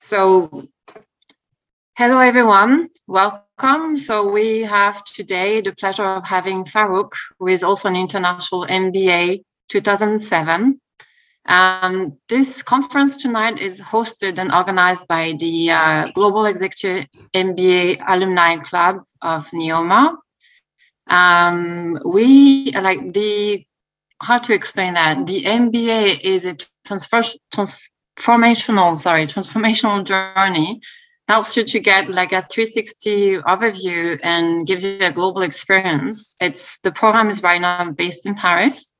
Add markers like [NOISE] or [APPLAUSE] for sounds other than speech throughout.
So, hello everyone, welcome. So we have today the pleasure of having Farooq, who is also an international MBA 2007. Um, this conference tonight is hosted and organized by the uh, Global Executive MBA Alumni Club of Neoma. Um, we like the how to explain that the MBA is a transfer, transformational, sorry, transformational journey helps you to get like a 360 overview and gives you a global experience. It's the program is right now based in Paris.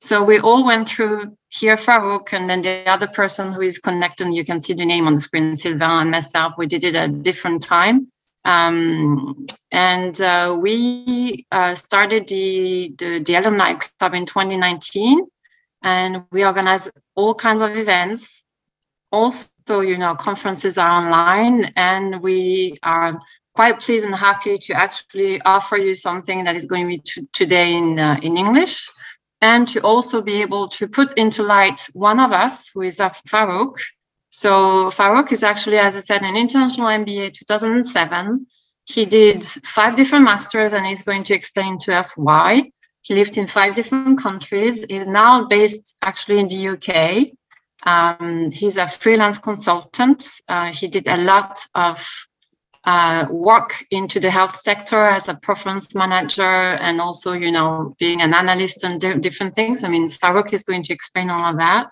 So we all went through here Farooq and then the other person who is connected, you can see the name on the screen, Sylvain and myself, we did it at a different time. Um, and uh, we uh, started the, the, the alumni club in 2019 and we organize all kinds of events also, you know, conferences are online and we are quite pleased and happy to actually offer you something that is going to be t- today in, uh, in English and to also be able to put into light one of us who is a Farooq. So Farooq is actually, as I said, an international MBA 2007. He did five different masters and he's going to explain to us why. He lived in five different countries. He's now based actually in the UK. Um, he's a freelance consultant. Uh, he did a lot of uh, work into the health sector as a performance manager and also, you know, being an analyst and di- different things. I mean, Farooq is going to explain all of that.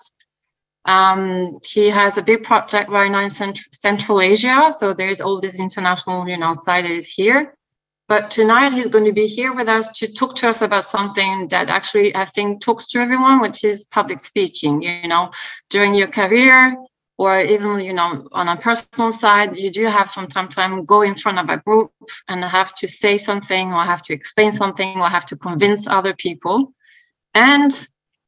Um, he has a big project right now in Cent- Central Asia. So there's all this international, you know, side that is here. But tonight he's going to be here with us to talk to us about something that actually I think talks to everyone, which is public speaking. You know, during your career or even you know on a personal side, you do have from time to time go in front of a group and have to say something or have to explain something or have to convince other people. And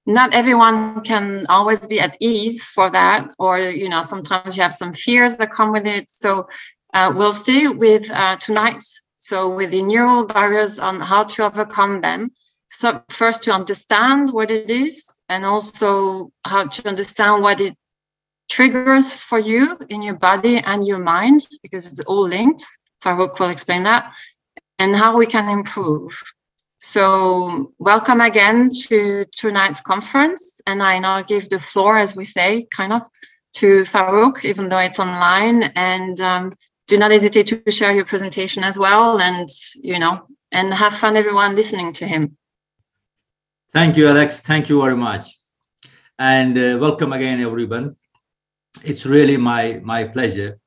not everyone can always be at ease for that, or you know, sometimes you have some fears that come with it. So uh, we'll see with uh, tonight's so with the neural barriers on how to overcome them. So first to understand what it is and also how to understand what it triggers for you in your body and your mind, because it's all linked. Farooq will explain that, and how we can improve. So welcome again to tonight's conference. And I now give the floor, as we say, kind of to Farooq, even though it's online. And um, do not hesitate to share your presentation as well and you know and have fun everyone listening to him. Thank you alex. Thank you very much. And uh, welcome again everyone. It's really my my pleasure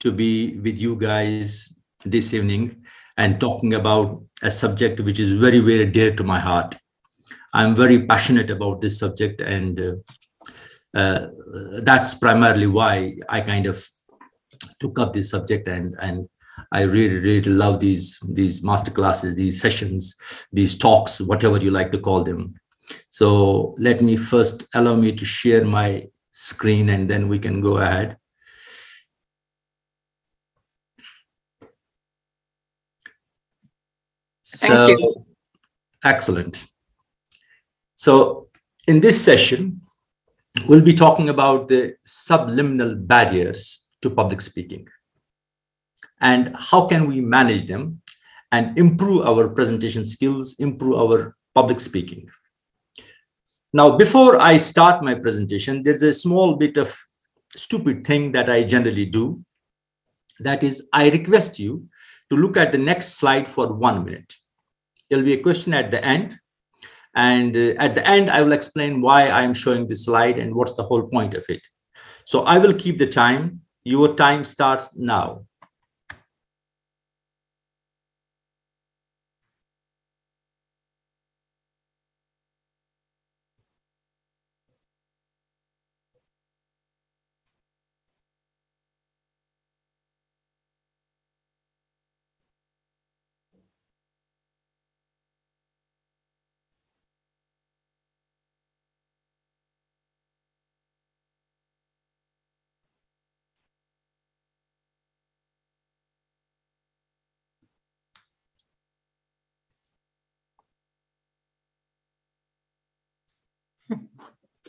to be with you guys this evening and talking about a subject which is very very dear to my heart. I'm very passionate about this subject and uh, uh, that's primarily why i kind of took up this subject and and I really really love these these master classes, these sessions, these talks, whatever you like to call them. So let me first allow me to share my screen and then we can go ahead. Thank so, you. Excellent. So in this session, we'll be talking about the subliminal barriers to public speaking. And how can we manage them and improve our presentation skills improve our public speaking? Now before i start my presentation there's a small bit of stupid thing that i generally do. That is i request you to look at the next slide for one minute. There'll be a question at the end. And uh, at the end i will explain why i am showing this slide and what's the whole point of it. So i will keep the time your time starts now.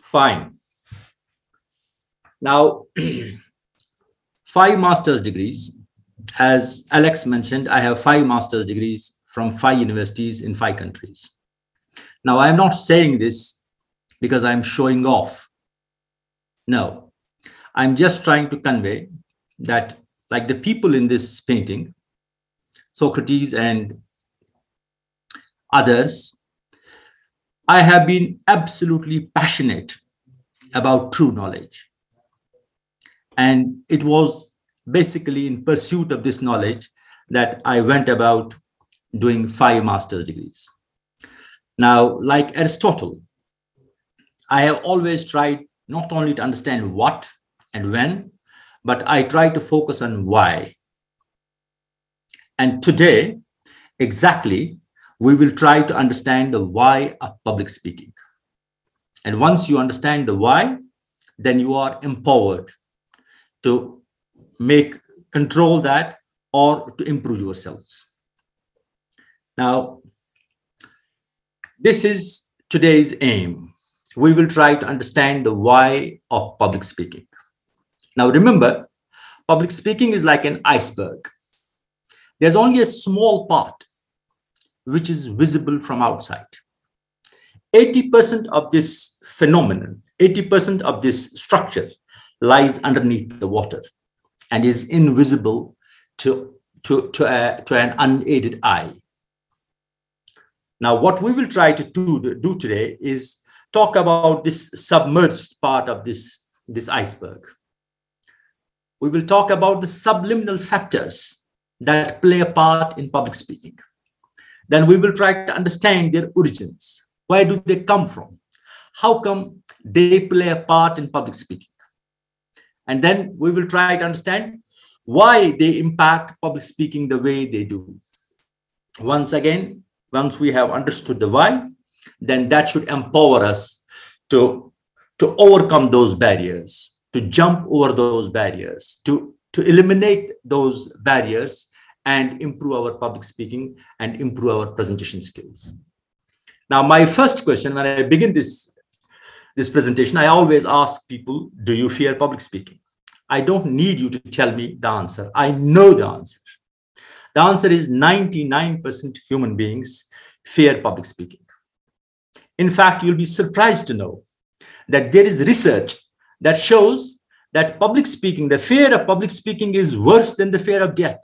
Fine. Now, [CLEARS THROAT] five master's degrees. As Alex mentioned, I have five master's degrees from five universities in five countries. Now, I'm not saying this because I'm showing off. No, I'm just trying to convey that, like the people in this painting, Socrates and others, I have been absolutely passionate about true knowledge. And it was basically in pursuit of this knowledge that I went about doing five master's degrees. Now, like Aristotle, I have always tried not only to understand what and when, but I try to focus on why. And today, exactly, we will try to understand the why of public speaking. And once you understand the why, then you are empowered to make control that or to improve yourselves. Now, this is today's aim. We will try to understand the why of public speaking. Now, remember, public speaking is like an iceberg. There's only a small part which is visible from outside. 80% of this phenomenon, 80% of this structure lies underneath the water and is invisible to, to, to, a, to an unaided eye. Now, what we will try to do, do today is talk about this submerged part of this, this iceberg. We will talk about the subliminal factors that play a part in public speaking. Then we will try to understand their origins. Where do they come from? How come they play a part in public speaking? And then we will try to understand why they impact public speaking the way they do. Once again, once we have understood the why, then that should empower us to, to overcome those barriers, to jump over those barriers, to, to eliminate those barriers and improve our public speaking and improve our presentation skills. Now, my first question when I begin this, this presentation, I always ask people, do you fear public speaking? I don't need you to tell me the answer. I know the answer. The answer is 99% human beings fear public speaking. In fact, you'll be surprised to know that there is research that shows that public speaking, the fear of public speaking is worse than the fear of death.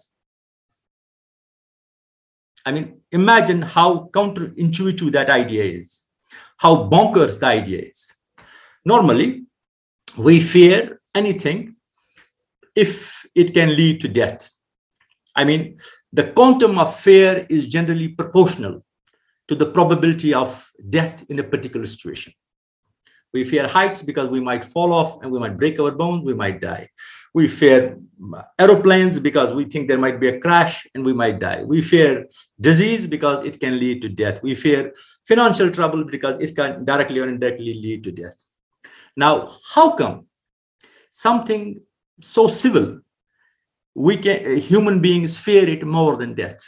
I mean, imagine how counterintuitive that idea is, how bonkers the idea is. Normally, we fear anything if it can lead to death. I mean, the quantum of fear is generally proportional to the probability of death in a particular situation. We fear heights because we might fall off and we might break our bones, we might die. We fear aeroplanes because we think there might be a crash and we might die. We fear disease because it can lead to death. We fear financial trouble because it can directly or indirectly lead to death. Now, how come something so civil, we can human beings fear it more than death?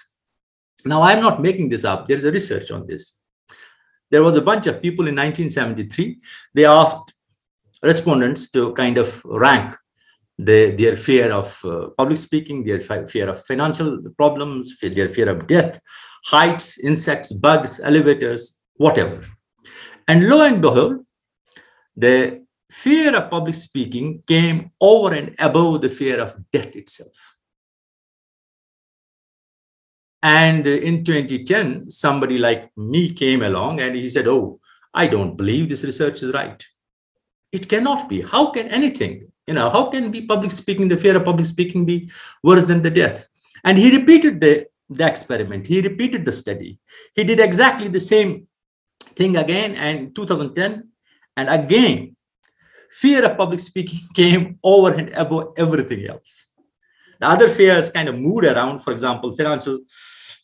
Now, I'm not making this up. There's a research on this. There was a bunch of people in 1973. They asked respondents to kind of rank the, their fear of uh, public speaking, their fear of financial problems, their fear of death, heights, insects, bugs, elevators, whatever. And lo and behold, the fear of public speaking came over and above the fear of death itself. And in 2010, somebody like me came along and he said, Oh, I don't believe this research is right. It cannot be. How can anything, you know, how can be public speaking, the fear of public speaking be worse than the death? And he repeated the, the experiment. He repeated the study. He did exactly the same thing again and 2010. And again, fear of public speaking [LAUGHS] came over and above everything else. The other fears kind of moved around. For example, financial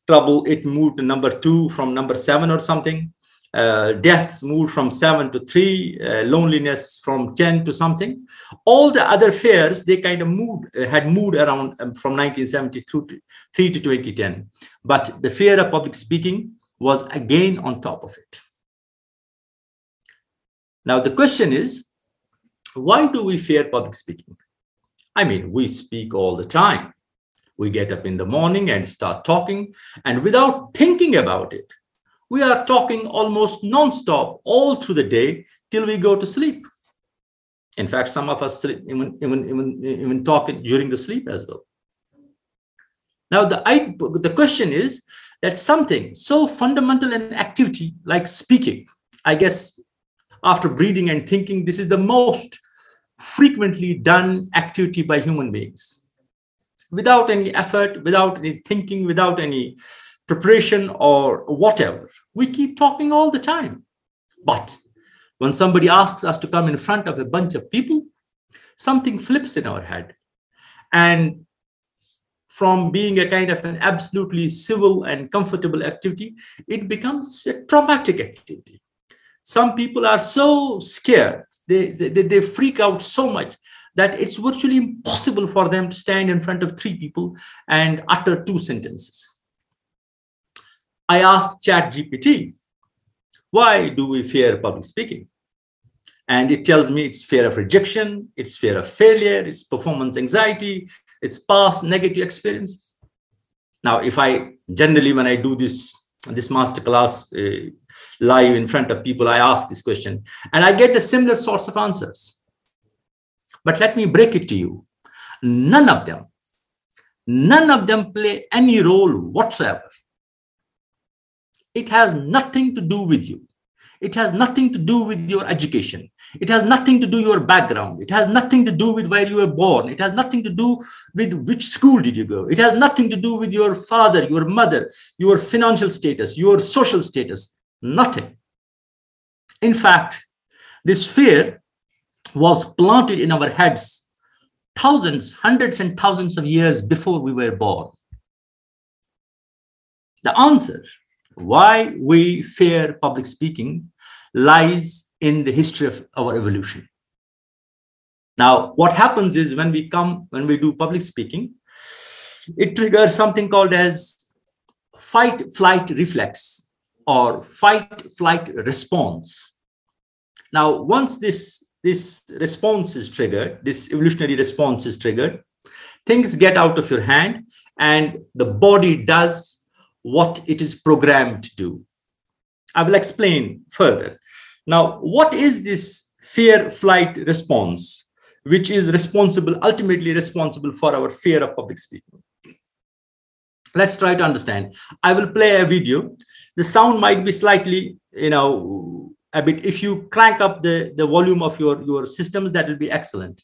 trouble, it moved to number two from number seven or something. Uh, deaths moved from seven to three, uh, loneliness from 10 to something. All the other fears, they kind of moved, uh, had moved around um, from 1973 to 2010. But the fear of public speaking was again on top of it. Now, the question is, why do we fear public speaking? I mean, we speak all the time. We get up in the morning and start talking, and without thinking about it, we are talking almost non-stop all through the day till we go to sleep. In fact, some of us sleep, even, even, even, even talk during the sleep as well. Now, the, I, the question is that something so fundamental an activity like speaking, I guess after breathing and thinking, this is the most frequently done activity by human beings. Without any effort, without any thinking, without any preparation or whatever. We keep talking all the time. But when somebody asks us to come in front of a bunch of people, something flips in our head. And from being a kind of an absolutely civil and comfortable activity, it becomes a traumatic activity. Some people are so scared, they, they, they freak out so much that it's virtually impossible for them to stand in front of three people and utter two sentences. I asked ChatGPT, why do we fear public speaking? And it tells me it's fear of rejection, it's fear of failure, it's performance anxiety, it's past negative experiences. Now, if I generally, when I do this this masterclass uh, live in front of people, I ask this question and I get the similar sorts of answers. But let me break it to you. None of them, none of them play any role whatsoever it has nothing to do with you. It has nothing to do with your education. It has nothing to do your background. It has nothing to do with where you were born. It has nothing to do with which school did you go. It has nothing to do with your father, your mother, your financial status, your social status. Nothing. In fact, this fear was planted in our heads thousands, hundreds, and thousands of years before we were born. The answer why we fear public speaking lies in the history of our evolution. Now, what happens is when we come, when we do public speaking, it triggers something called as fight flight reflex or fight flight response. Now, once this, this response is triggered, this evolutionary response is triggered, things get out of your hand and the body does what it is programmed to do. I will explain further. Now, what is this fear flight response, which is responsible, ultimately responsible for our fear of public speaking? Let's try to understand. I will play a video. The sound might be slightly, you know, a bit. If you crank up the, the volume of your, your systems, that will be excellent.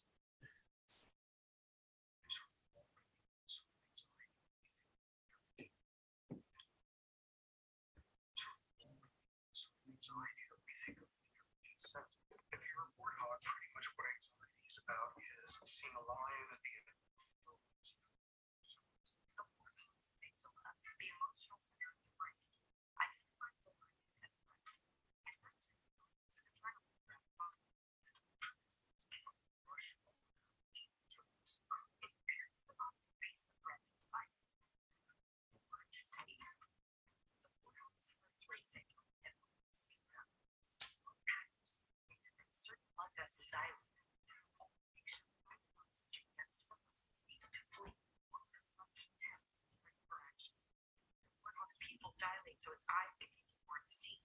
Dilate so its eyes can more seen.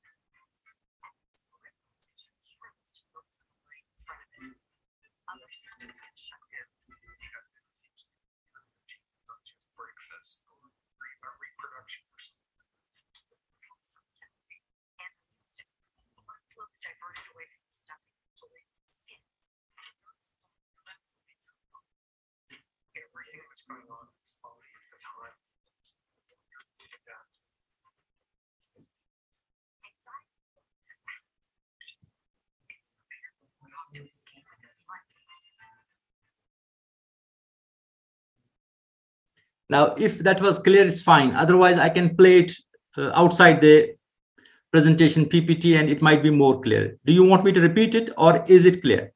Other systems get shut down. Breakfast or reproduction or something. And blood flows diverted away from the stomach away from the skin. Everything that's going on slowly at the time. Now, if that was clear, it's fine. Otherwise, I can play it uh, outside the presentation PPT and it might be more clear. Do you want me to repeat it or is it clear?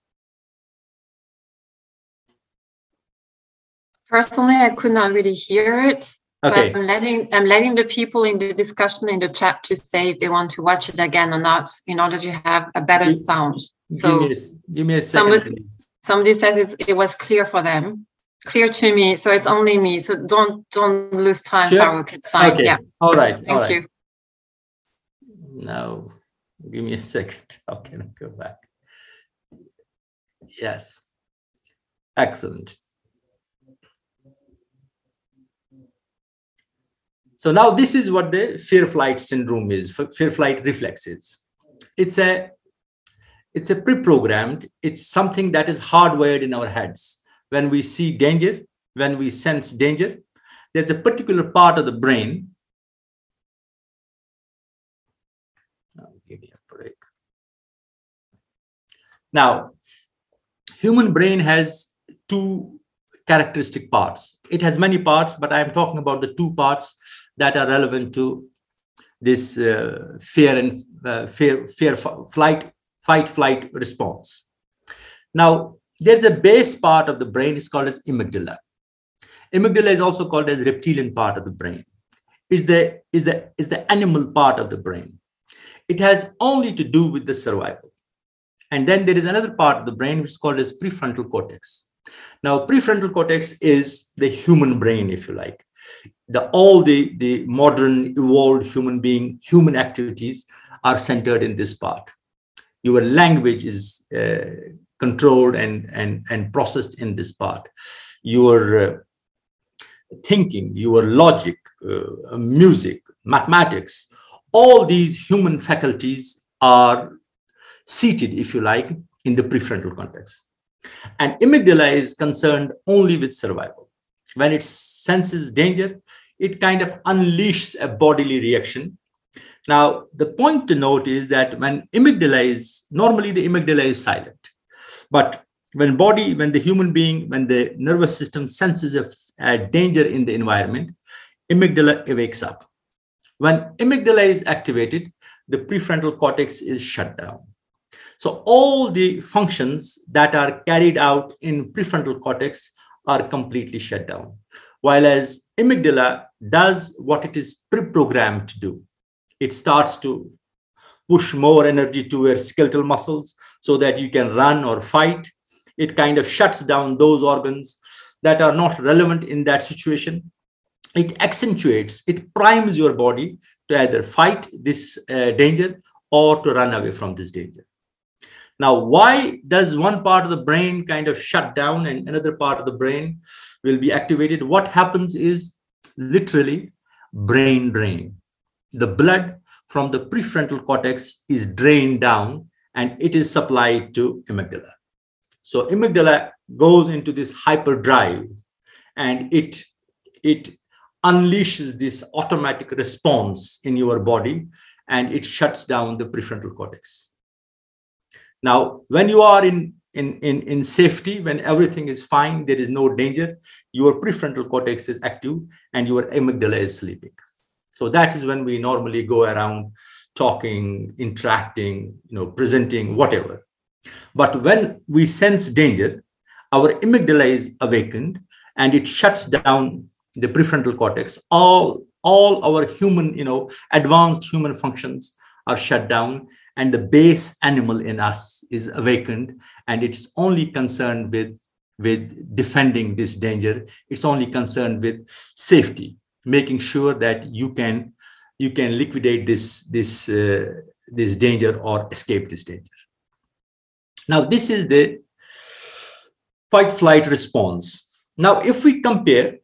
Personally, I could not really hear it. Okay. I'm letting I'm letting the people in the discussion in the chat to say if they want to watch it again or not in order to have a better sound. So give me a, give me a second. Somebody, somebody says it, it was clear for them. clear to me. So it's only me. So don't don't lose time, Sure. Farooq. It's fine. Okay. Yeah. All right. all Thank right. you. Now, give me a [LAUGHS] second. How can I go back? Yes. Excellent. So now this is what the fear flight syndrome is, fear flight reflexes. It's a it's a pre-programmed, it's something that is hardwired in our heads. When we see danger, when we sense danger, there's a particular part of the brain Now, give me a break. Now, human brain has two characteristic parts. It has many parts, but I'm talking about the two parts that are relevant to this uh, fear and uh, fear, fear, flight, fight, flight response. Now, there's a base part of the brain. It's called as amygdala. Amygdala is also called as reptilian part of the brain. Is the is the is the animal part of the brain it has only to do with the survival. And then there is another part of the brain which is called as prefrontal cortex. Now, prefrontal cortex is the human brain, if you like. The all the, the modern evolved human being, human activities are centered in this part. Your language is uh, controlled and, and, and processed in this part. Your uh, thinking, your logic, uh, music, mathematics, all these human faculties are seated, if you like, in the prefrontal cortex. And amygdala is concerned only with survival. When it senses danger, it kind of unleashes a bodily reaction. Now, the point to note is that when amygdala is normally the amygdala is silent, but when body, when the human being, when the nervous system senses a, a danger in the environment, amygdala wakes up when amygdala is activated, the prefrontal cortex is shut down. So all the functions that are carried out in prefrontal cortex are completely shut down. While as amygdala does what it is pre-programmed to do. It starts to push more energy to your skeletal muscles so that you can run or fight. It kind of shuts down those organs that are not relevant in that situation it accentuates, it primes your body to either fight this uh, danger or to run away from this danger. Now, why does one part of the brain kind of shut down and another part of the brain will be activated? What happens is literally brain drain. The blood from the prefrontal cortex is drained down and it is supplied to amygdala. So amygdala goes into this hyperdrive and it it unleashes this automatic response in your body and it shuts down the prefrontal cortex. Now, when you are in, in, in, in safety, when everything is fine, there is no danger, your prefrontal cortex is active and your amygdala is sleeping. So that is when we normally go around talking, interacting, you know, presenting, whatever. But when we sense danger, our amygdala is awakened and it shuts down the prefrontal cortex all all our human you know advanced human functions are shut down and the base animal in us is awakened and it's only concerned with with defending this danger it's only concerned with safety making sure that you can you can liquidate this this uh, this danger or escape this danger now this is the fight flight response now if we compare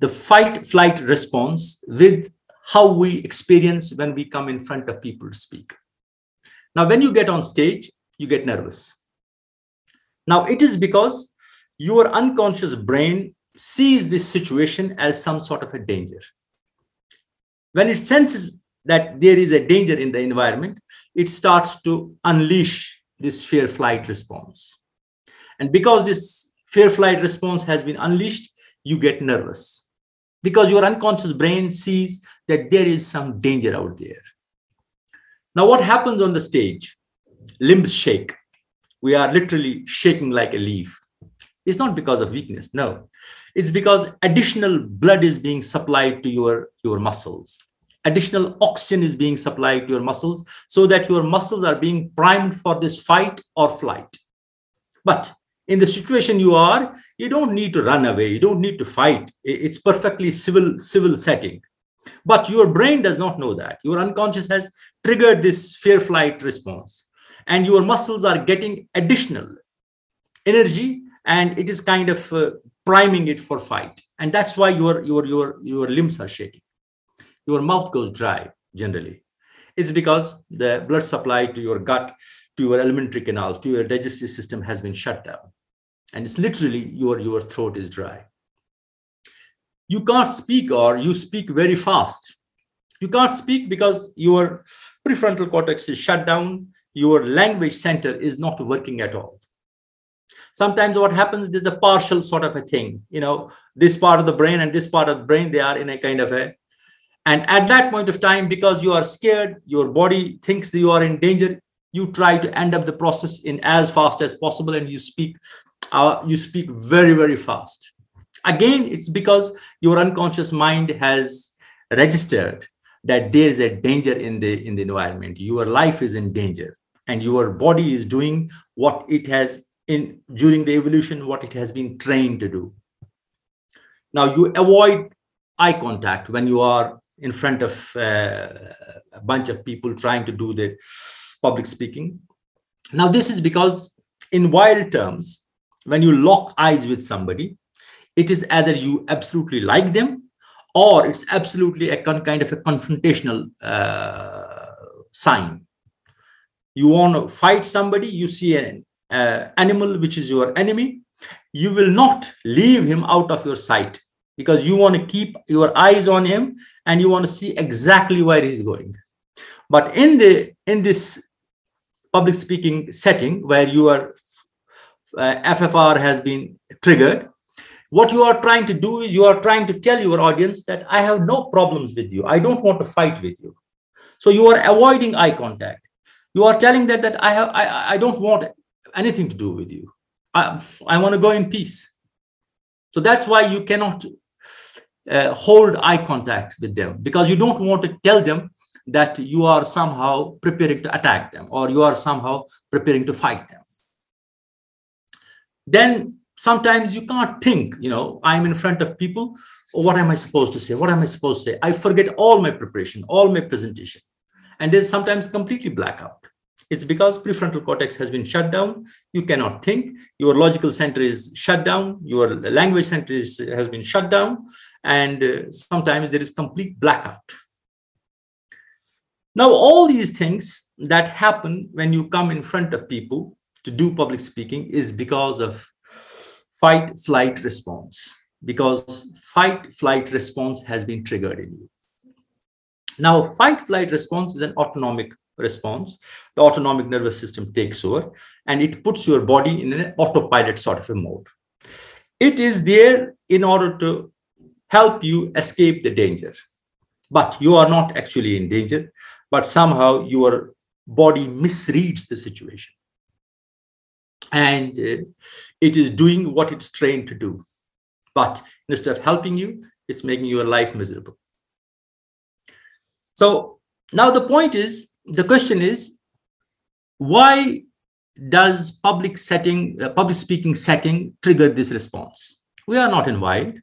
the fight flight response with how we experience when we come in front of people to speak. Now, when you get on stage, you get nervous. Now, it is because your unconscious brain sees this situation as some sort of a danger. When it senses that there is a danger in the environment, it starts to unleash this fear flight response. And because this fear flight response has been unleashed, you get nervous because your unconscious brain sees that there is some danger out there. Now, what happens on the stage? Limbs shake. We are literally shaking like a leaf. It's not because of weakness, no. It's because additional blood is being supplied to your, your muscles. Additional oxygen is being supplied to your muscles so that your muscles are being primed for this fight or flight. But in the situation you are, you don't need to run away. You don't need to fight. It's perfectly civil, civil setting. But your brain does not know that. Your unconscious has triggered this fear flight response, and your muscles are getting additional energy, and it is kind of uh, priming it for fight. And that's why your your your your limbs are shaking. Your mouth goes dry generally. It's because the blood supply to your gut, to your alimentary canal, to your digestive system has been shut down. And it's literally your, your throat is dry. You can't speak or you speak very fast. You can't speak because your prefrontal cortex is shut down. Your language center is not working at all. Sometimes what happens, there's a partial sort of a thing, you know, this part of the brain and this part of the brain, they are in a kind of a and at that point of time, because you are scared, your body thinks you are in danger, you try to end up the process in as fast as possible and you speak uh, you speak very, very fast. Again, it's because your unconscious mind has registered that there is a danger in the in the environment. Your life is in danger, and your body is doing what it has in during the evolution, what it has been trained to do. Now you avoid eye contact when you are in front of uh, a bunch of people trying to do the public speaking. Now, this is because, in wild terms, when you lock eyes with somebody, it is either you absolutely like them or it's absolutely a con- kind of a confrontational uh, sign. You want to fight somebody, you see an uh, animal which is your enemy, you will not leave him out of your sight because you want to keep your eyes on him and you want to see exactly where he's going but in the in this public speaking setting where your uh, ffr has been triggered what you are trying to do is you are trying to tell your audience that i have no problems with you. I don't want to fight with you. So you are avoiding eye contact. You are telling that that i have i, I don't want anything to do with you. I, I want to go in peace. So that's why you cannot uh, hold eye contact with them because you don't want to tell them that you are somehow preparing to attack them or you are somehow preparing to fight them. Then sometimes you can't think, you know, I'm in front of people. Oh, what am I supposed to say? What am I supposed to say? I forget all my preparation, all my presentation. And there's sometimes completely blackout. It's because prefrontal cortex has been shut down. You cannot think. Your logical center is shut down. Your language center is, has been shut down. And uh, sometimes there is complete blackout. Now, all these things that happen when you come in front of people to do public speaking is because of fight flight response, because fight flight response has been triggered in you. Now, fight flight response is an autonomic response. The autonomic nervous system takes over and it puts your body in an autopilot sort of a mode. It is there in order to help you escape the danger. But you are not actually in danger, but somehow your body misreads the situation. And uh, it is doing what it's trained to do. But instead of helping you, it's making your life miserable. So now the point is the question is why does public setting, uh, public speaking setting trigger this response? We are not in wild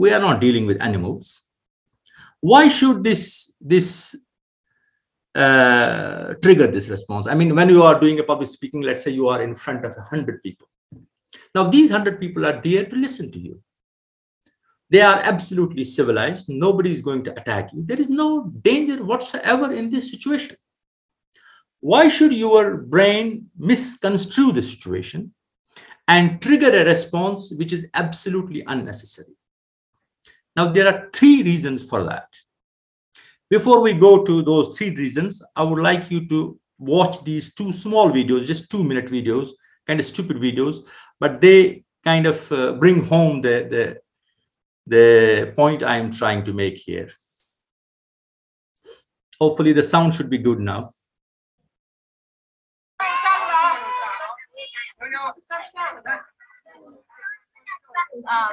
we are not dealing with animals why should this this uh, trigger this response. I mean when you are doing a public speaking let's say you are in front of 100 people. Now these 100 people are there to listen to you. They are absolutely civilized. Nobody is going to attack you. There is no danger whatsoever in this situation. Why should your brain misconstrue the situation and trigger a response which is absolutely unnecessary? Now, there are three reasons for that. Before we go to those three reasons, I would like you to watch these two small videos, just two minute videos, kind of stupid videos, but they kind of uh, bring home the, the, the point I'm trying to make here. Hopefully the sound should be good now. 啊，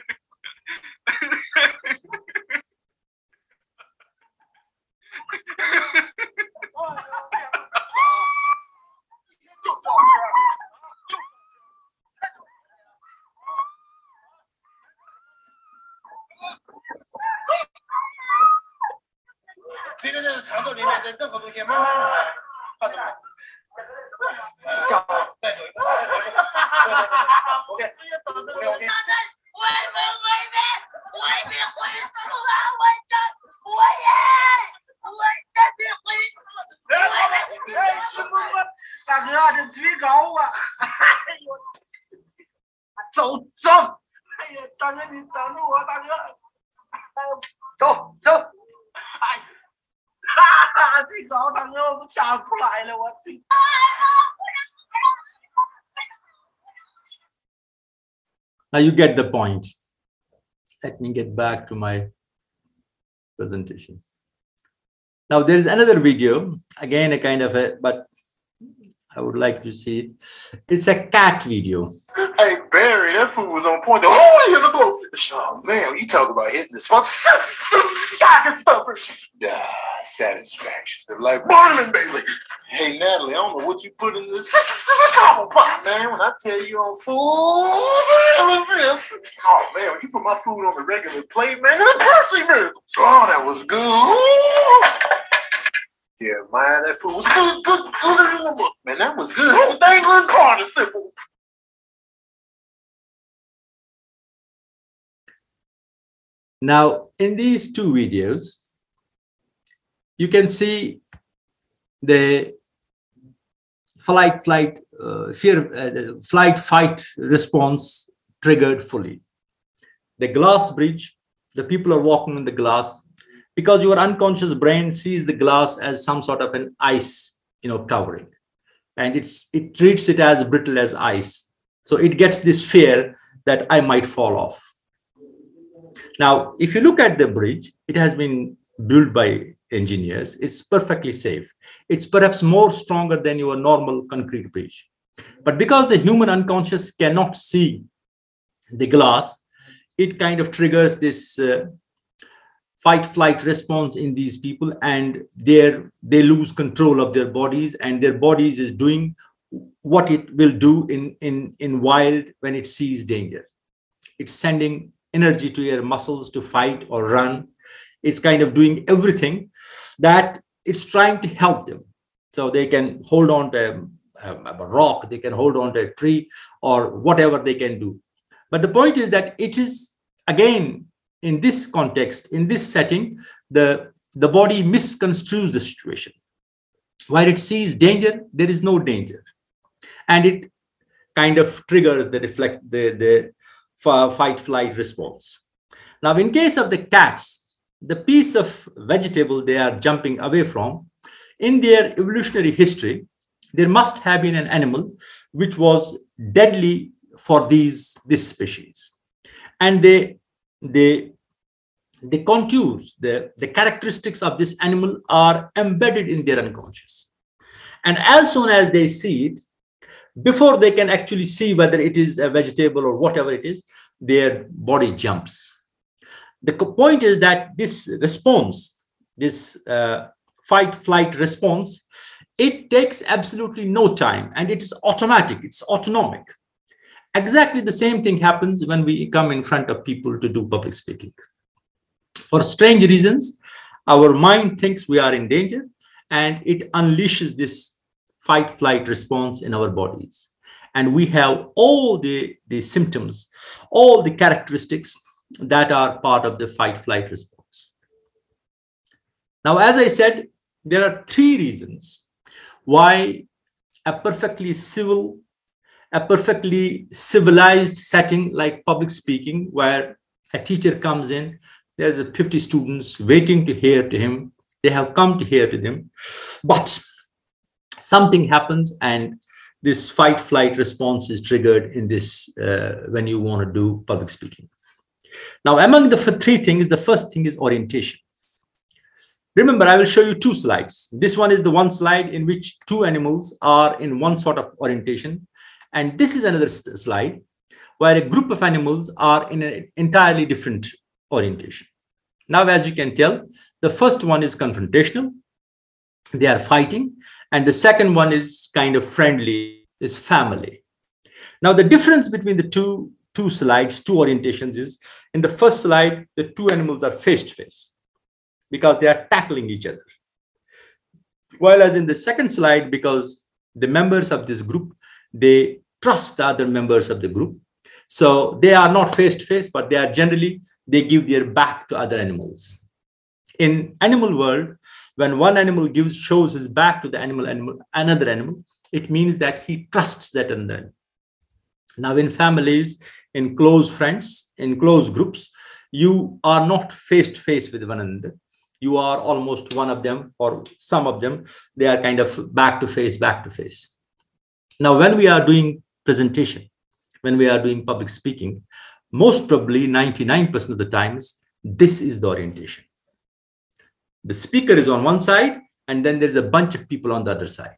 任何东西，慢慢 哈，最高，大哥，我都下不来了，我最。 Now you get the point. Let me get back to my presentation. Now there is another video, again a kind of a, but I would like to see it. It's a cat video. Hey Barry, that food was on point. Oh, you're the blowfish. Oh man, you talk about hitting [LAUGHS] the spot. Stocking stuffers. Yeah, satisfaction. They're like Barnum and Bailey. Hey Natalie, I don't know what you put in this gobble pot, man. When I tell you on food, oh man, when you put my food on the regular plate, man, it's a Percy miracle. Oh, that was good. Yeah, man, that food was good, good, good. Man, that was good. Oh, dangling participle. Now, in these two videos, you can see the flight, flight, uh, fear, uh, flight, fight response triggered fully. The glass bridge, the people are walking on the glass because your unconscious brain sees the glass as some sort of an ice, you know, covering, and it's it treats it as brittle as ice. So it gets this fear that I might fall off. Now, if you look at the bridge, it has been built by engineers. It's perfectly safe. It's perhaps more stronger than your normal concrete bridge. But because the human unconscious cannot see the glass, it kind of triggers this uh, fight flight response in these people and they they lose control of their bodies and their bodies is doing what it will do in in in wild when it sees danger it's sending energy to your muscles to fight or run. It's kind of doing everything that it's trying to help them. So they can hold on to a, a rock, they can hold on to a tree, or whatever they can do. But the point is that it is, again, in this context, in this setting, the, the body misconstrues the situation. While it sees danger, there is no danger. And it kind of triggers the reflect the, the fight flight response. Now, in case of the cats, the piece of vegetable they are jumping away from, in their evolutionary history, there must have been an animal which was deadly for these this species, and they they the contours, the, the characteristics of this animal are embedded in their unconscious. And as soon as they see it, before they can actually see whether it is a vegetable or whatever it is, their body jumps. The point is that this response, this uh, fight flight response, it takes absolutely no time and it's automatic, it's autonomic. Exactly the same thing happens when we come in front of people to do public speaking. For strange reasons, our mind thinks we are in danger and it unleashes this fight flight response in our bodies and we have all the, the symptoms all the characteristics that are part of the fight flight response. Now as i said there are three reasons why a perfectly civil a perfectly civilized setting like public speaking where a teacher comes in there's a 50 students waiting to hear to him. They have come to hear to him, but something happens and this fight flight response is triggered in this uh, when you want to do public speaking now among the three things the first thing is orientation. Remember i will show you two slides. This one is the one slide in which two animals are in one sort of orientation. And this is another slide where a group of animals are in an entirely different orientation. Now as you can tell the first one is confrontational. They are fighting. And the second one is kind of friendly is family. Now the difference between the two two slides two orientations is in the first slide the two animals are face to face because they are tackling each other. While as in the second slide, because the members of this group, they trust the other members of the group. So they are not face to face, but they are generally, they give their back to other animals. In animal world, when one animal gives, shows his back to the animal, animal, another animal, it means that he trusts that animal. Now in families, in close friends, in close groups, you are not face to face with one another. You are almost one of them or some of them, they are kind of back to face, back to face. Now, when we are doing presentation, when we are doing public speaking, most probably 99% of the times, this is the orientation. The speaker is on one side, and then there's a bunch of people on the other side.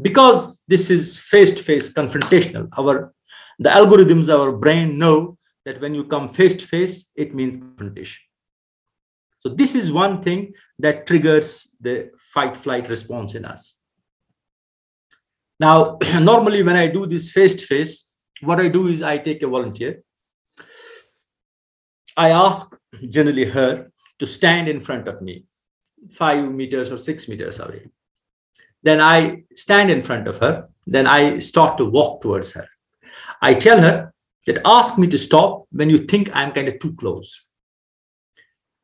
Because this is face-to-face confrontational, our the algorithms, our brain know that when you come face to face, it means confrontation. So this is one thing that triggers the fight flight response in us. Now, [CLEARS THROAT] normally when I do this face to face, what I do is I take a volunteer. I ask generally her to stand in front of me, five meters or six meters away. Then I stand in front of her. Then I start to walk towards her. I tell her that ask me to stop when you think I'm kind of too close.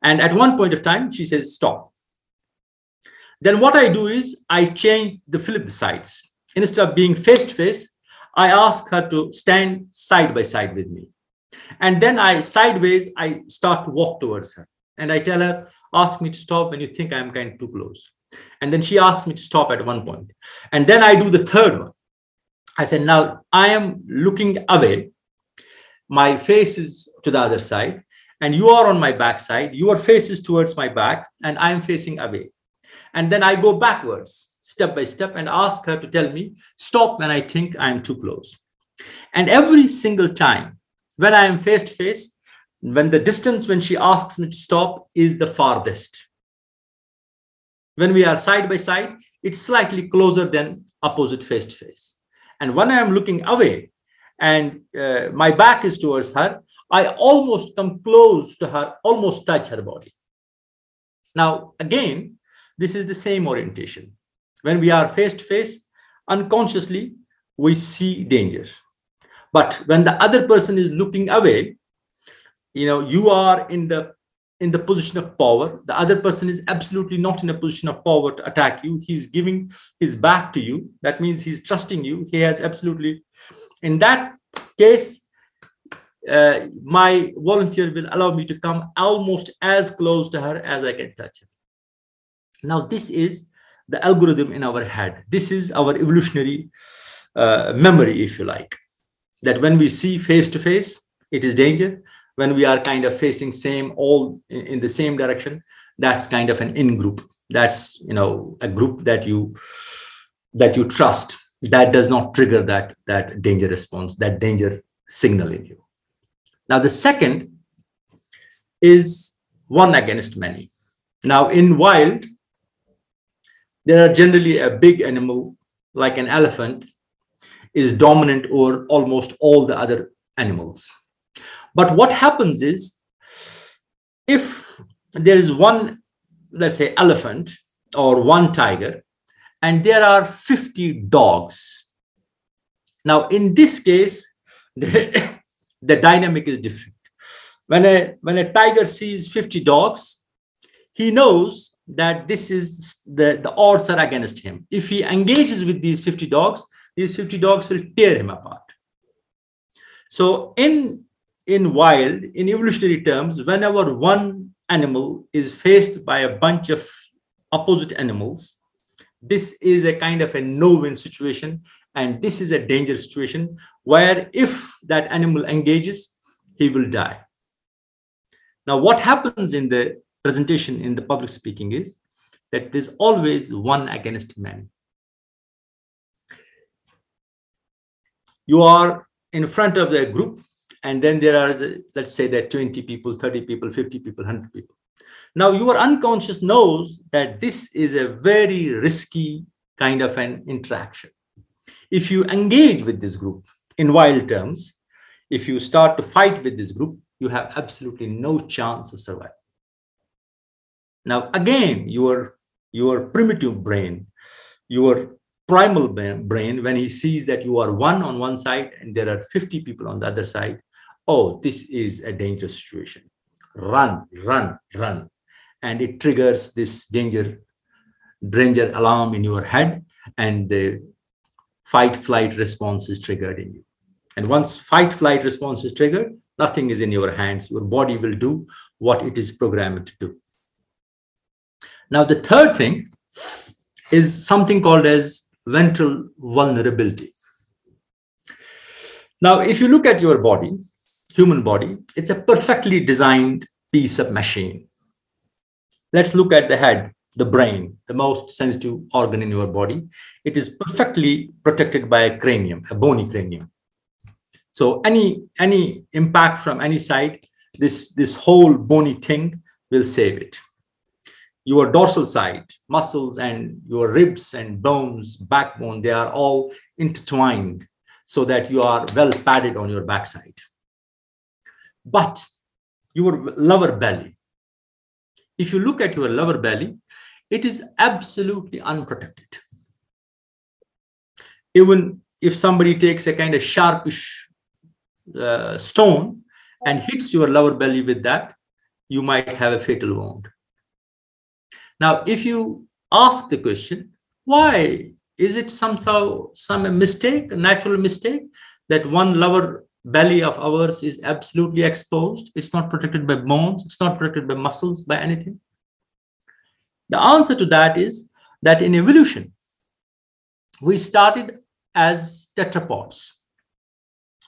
And at one point of time, she says, stop. Then what I do is I change the flip sides. Instead of being face to face, I ask her to stand side by side with me. And then I sideways, I start to walk towards her. And I tell her, ask me to stop when you think I'm kind of too close. And then she asks me to stop at one point. And then I do the third one. I said, now I am looking away. My face is to the other side, and you are on my back side. Your face is towards my back, and I am facing away. And then I go backwards, step by step, and ask her to tell me, stop when I think I am too close. And every single time when I am face to face, when the distance when she asks me to stop is the farthest. When we are side by side, it's slightly closer than opposite face to face. And when I am looking away and uh, my back is towards her, I almost come close to her, almost touch her body. Now, again, this is the same orientation. When we are face to face, unconsciously, we see danger. But when the other person is looking away, you know, you are in the in the position of power. The other person is absolutely not in a position of power to attack you. He's giving his back to you. That means he's trusting you. He has absolutely, in that case, uh, my volunteer will allow me to come almost as close to her as I can touch her. Now, this is the algorithm in our head. This is our evolutionary uh, memory, if you like, that when we see face to face, it is danger when we are kind of facing same all in, the same direction that's kind of an in group that's you know a group that you that you trust. That does not trigger that that danger response that danger signal in you. Now the second is one against many. Now in wild there are generally a big animal like an elephant is dominant over almost all the other animals but what happens is, if there is one, let's say, elephant or one tiger, and there are 50 dogs. Now, in this case, [LAUGHS] the, the dynamic is different. When a, when a tiger sees 50 dogs, he knows that this is the, the odds are against him. If he engages with these 50 dogs, these 50 dogs will tear him apart. So in in wild, in evolutionary terms, whenever one animal is faced by a bunch of opposite animals, this is a kind of a no-win situation. And this is a dangerous situation where if that animal engages, he will die. Now, what happens in the presentation in the public speaking is that there's always one against many. You are in front of the group and then there are let's say there are 20 people 30 people 50 people 100 people. Now your unconscious knows that this is a very risky kind of an interaction. If you engage with this group in wild terms if you start to fight with this group you have absolutely no chance of survival. Now, again, your, your primitive brain, your primal brain, when he sees that you are one on one side and there are 50 people on the other side, oh, this is a dangerous situation. Run, run, run. And it triggers this danger, danger alarm in your head, and the fight flight response is triggered in you. And once fight flight response is triggered, nothing is in your hands. Your body will do what it is programmed to do. Now, the third thing is something called as ventral vulnerability. Now, if you look at your body, human body, it's a perfectly designed piece of machine. Let's look at the head, the brain, the most sensitive organ in your body. It is perfectly protected by a cranium, a bony cranium. So any any impact from any side, this this whole bony thing will save it. Your dorsal side, muscles and your ribs and bones, backbone, they are all intertwined so that you are well padded on your backside. But your lower belly, if you look at your lower belly, it is absolutely unprotected. Even if somebody takes a kind of sharpish uh, stone and hits your lower belly with that, you might have a fatal wound. Now, if you ask the question, why is it somehow some mistake, a natural mistake, that one lower belly of ours is absolutely exposed? It's not protected by bones, it's not protected by muscles, by anything. The answer to that is that in evolution, we started as tetrapods.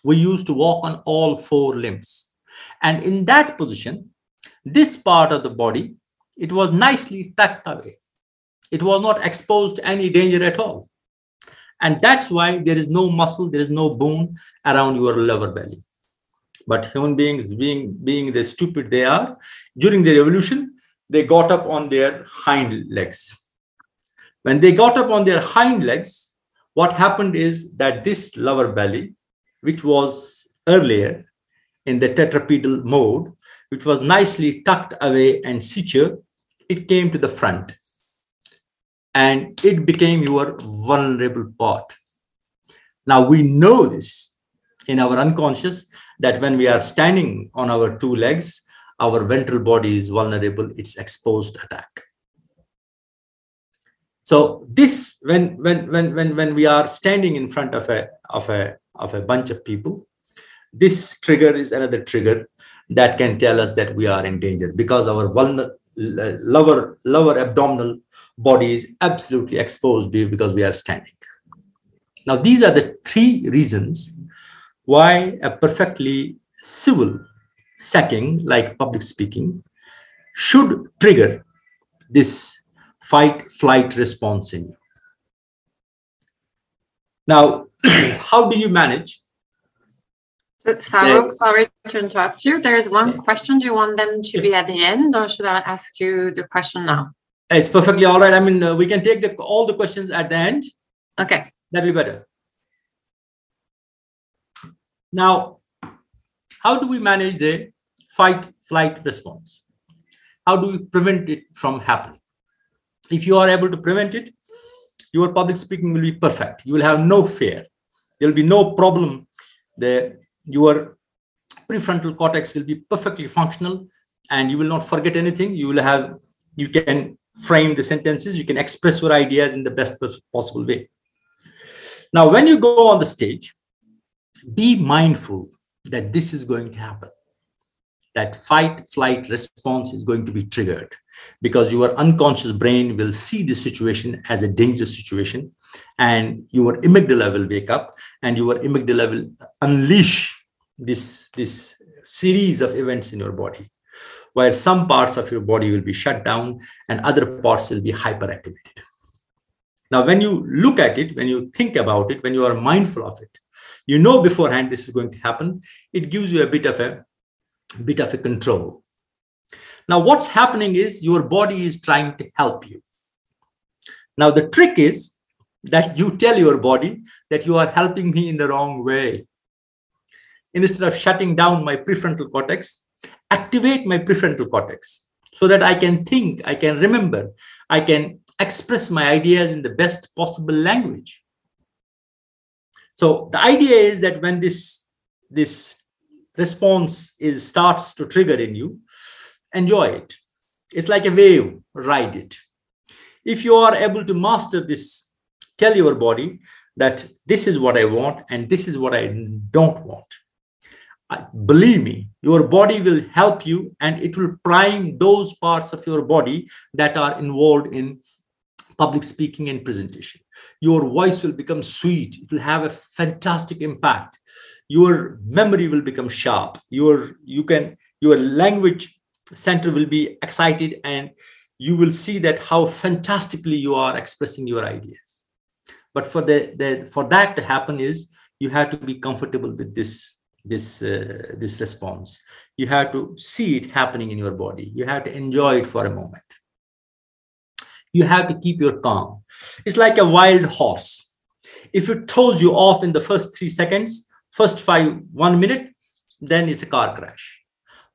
We used to walk on all four limbs. And in that position, this part of the body, it was nicely tucked away. It was not exposed to any danger at all. And that's why there is no muscle, there is no bone around your lower belly. But human beings, being, being the stupid they are, during their evolution, they got up on their hind legs. When they got up on their hind legs, what happened is that this lower belly, which was earlier in the tetrapedal mode, which was nicely tucked away and sutured, it came to the front and it became your vulnerable part. Now we know this in our unconscious that when we are standing on our two legs, our ventral body is vulnerable, it's exposed to attack. So this when when when when when we are standing in front of a of a of a bunch of people, this trigger is another trigger that can tell us that we are in danger because our vulner, lower lower abdominal body is absolutely exposed because we are standing. Now these are the three reasons why a perfectly civil setting like public speaking should trigger this fight flight response in you. Now, [CLEARS THROAT] how do you manage? It's Farooq, sorry to interrupt you. There is one question. Do you want them to be at the end or should I ask you the question now? It's perfectly all right. I mean, uh, we can take the, all the questions at the end. Okay. That'll be better. Now, how do we manage the fight flight response? How do we prevent it from happening? If you are able to prevent it, your public speaking will be perfect. You will have no fear. There will be no problem. The, your prefrontal cortex will be perfectly functional and you will not forget anything. You will have, you can frame the sentences, you can express your ideas in the best possible way. Now, when you go on the stage, be mindful that this is going to happen. That fight flight response is going to be triggered because your unconscious brain will see this situation as a dangerous situation and your amygdala will wake up and your amygdala will unleash this, this series of events in your body where some parts of your body will be shut down and other parts will be hyperactivated. Now, when you look at it, when you think about it, when you are mindful of it, you know beforehand this is going to happen, it gives you a bit of a bit of a control. Now, what's happening is your body is trying to help you. Now, the trick is that you tell your body that you are helping me in the wrong way. Instead of shutting down my prefrontal cortex, activate my prefrontal cortex. so that I can think, I can remember, I can express my ideas in the best possible language. So the idea is that when this, this response is starts to trigger in you, enjoy it. It's like a wave, ride it. If you are able to master this, tell your body that this is what I want and this is what I don't want. Believe me, your body will help you and it will prime those parts of your body that are involved in public speaking and presentation. Your voice will become sweet, it will have a fantastic impact. Your memory will become sharp. Your you can your language center will be excited and you will see that how fantastically you are expressing your ideas but for the, the for that to happen is you have to be comfortable with this this uh, this response. You have to see it happening in your body. You have to enjoy it for a moment. You have to keep your calm. It's like a wild horse. If it throws you off in the first 3 seconds first 5 1 minute then it's a car crash.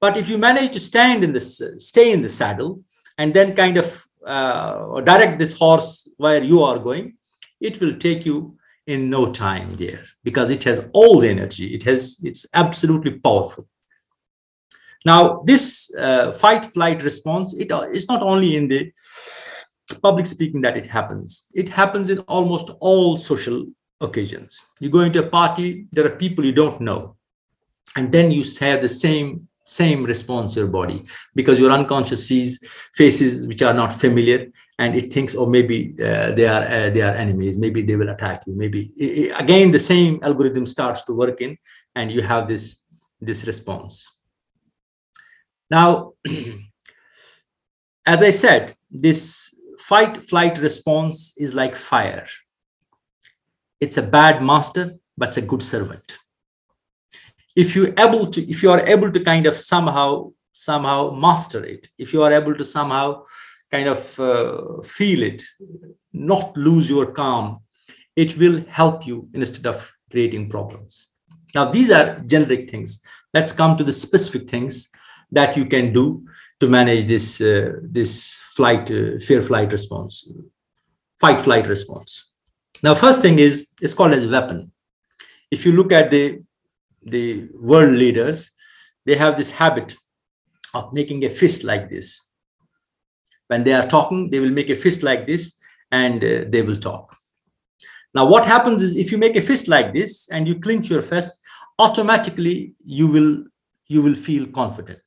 But if you manage to stand in this stay in the saddle and then kind of uh, direct this horse where you are going it will take you in no time there because it has all the energy. It has it's absolutely powerful. Now this uh, fight flight response it uh, not only in the public speaking that it happens. It happens in almost all social occasions. You go into a party there are people you don't know and then you have the same same response your body because your unconscious sees faces which are not familiar and it thinks oh maybe uh, they are uh, they are enemies maybe they will attack you maybe I- I- again the same algorithm starts to work in and you have this this response. Now [CLEARS THROAT] as i said this fight flight response is like fire. It's a bad master but it's a good servant. If you able to if you are able to kind of somehow somehow master it if you are able to somehow kind of uh, feel it. Not lose your calm. It will help you instead of creating problems. Now these are generic things. Let's come to the specific things that you can do to manage this uh, this flight uh, fear flight response fight flight response. Now first thing is it's called as weapon. If you look at the the world leaders, they have this habit of making a fist like this. When they are talking, they will make a fist like this and uh, they will talk. Now, what happens is if you make a fist like this and you clench your fist, automatically you will you will feel confident.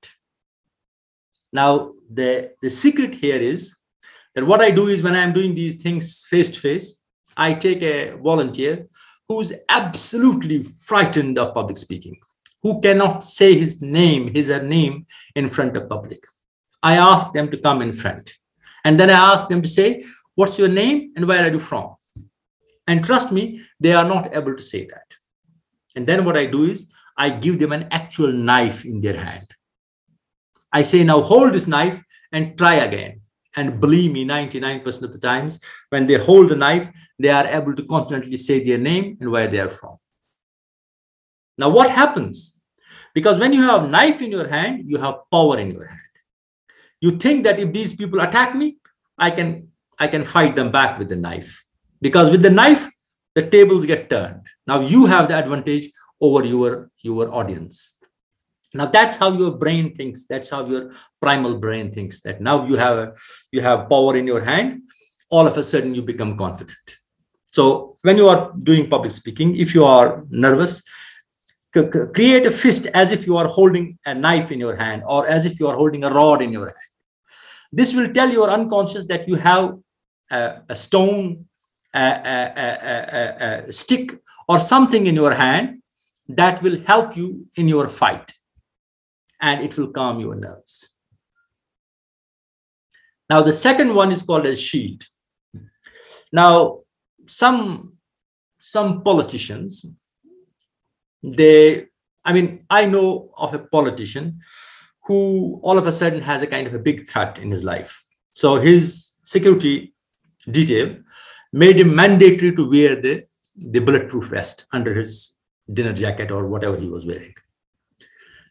Now, the, the secret here is that what I do is when I'm doing these things face to face, I take a volunteer who's absolutely frightened of public speaking, who cannot say his name, his her name in front of public. I ask them to come in front. And then I ask them to say, What's your name and where are you from? And trust me, they are not able to say that. And then what I do is I give them an actual knife in their hand. I say, Now hold this knife and try again. And believe me, 99% of the times, when they hold the knife, they are able to confidently say their name and where they are from. Now, what happens? Because when you have a knife in your hand, you have power in your hand. You think that if these people attack me, I can I can fight them back with the knife. Because with the knife, the tables get turned. Now you have the advantage over your your audience. Now that's how your brain thinks. That's how your primal brain thinks. That now you have you have power in your hand. All of a sudden, you become confident. So when you are doing public speaking, if you are nervous, create a fist as if you are holding a knife in your hand or as if you are holding a rod in your hand. This will tell your unconscious that you have a, a stone, a, a- a- stick, or something in your hand that will help you in your fight and it will calm your nerves. Now, the second one is called a shield. Now, some some politicians, they, I mean, I know of a politician who all of a sudden has a kind of a big threat in his life. So his security detail made him mandatory to wear the, the bulletproof vest under his dinner jacket or whatever he was wearing.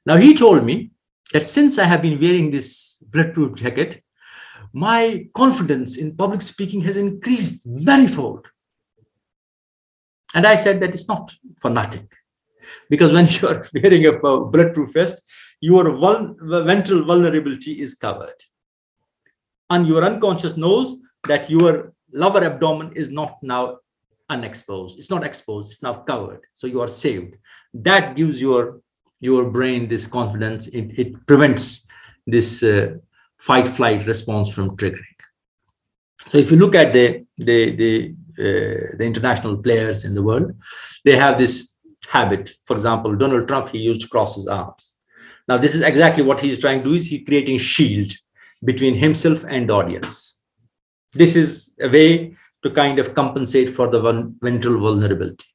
Now he told me that since I have been wearing this bulletproof jacket, my confidence in public speaking has increased manifold. And I said that it's not for nothing. Because when [LAUGHS] you're wearing a bulletproof vest, your vul- ventral vulnerability is covered. And your unconscious knows that your lower abdomen is not now unexposed. It's not exposed, it's now covered. So you are saved. That gives your your brain this confidence. It, it prevents this uh, fight flight response from triggering. So if you look at the the the uh, the international players in the world, they have this habit. For example, Donald Trump he used to cross his arms. Now this is exactly what he's trying to do. Is he creating shield between himself and the audience? This is a way to kind of compensate for the ventral vulnerability.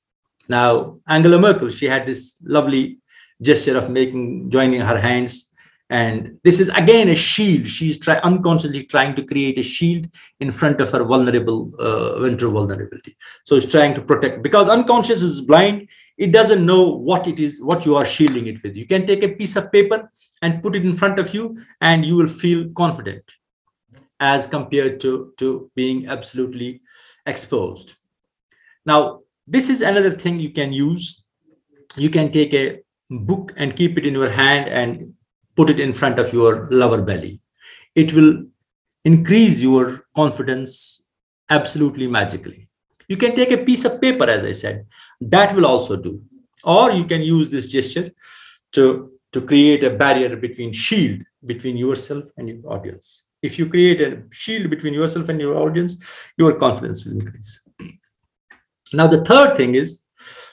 Now Angela Merkel she had this lovely gesture of making joining her hands and this is again a shield. She's try, unconsciously trying to create a shield in front of her vulnerable uh, ventral vulnerability. So she's trying to protect because unconscious is blind. It doesn't know what it is, what you are shielding it with. You can take a piece of paper and put it in front of you, and you will feel confident as compared to, to being absolutely exposed. Now, this is another thing you can use. You can take a book and keep it in your hand and put it in front of your lower belly. It will increase your confidence absolutely magically. You can take a piece of paper, as I said, that will also do. Or you can use this gesture to, to create a barrier between shield between yourself and your audience. If you create a shield between yourself and your audience, your confidence will increase. Now, the third thing is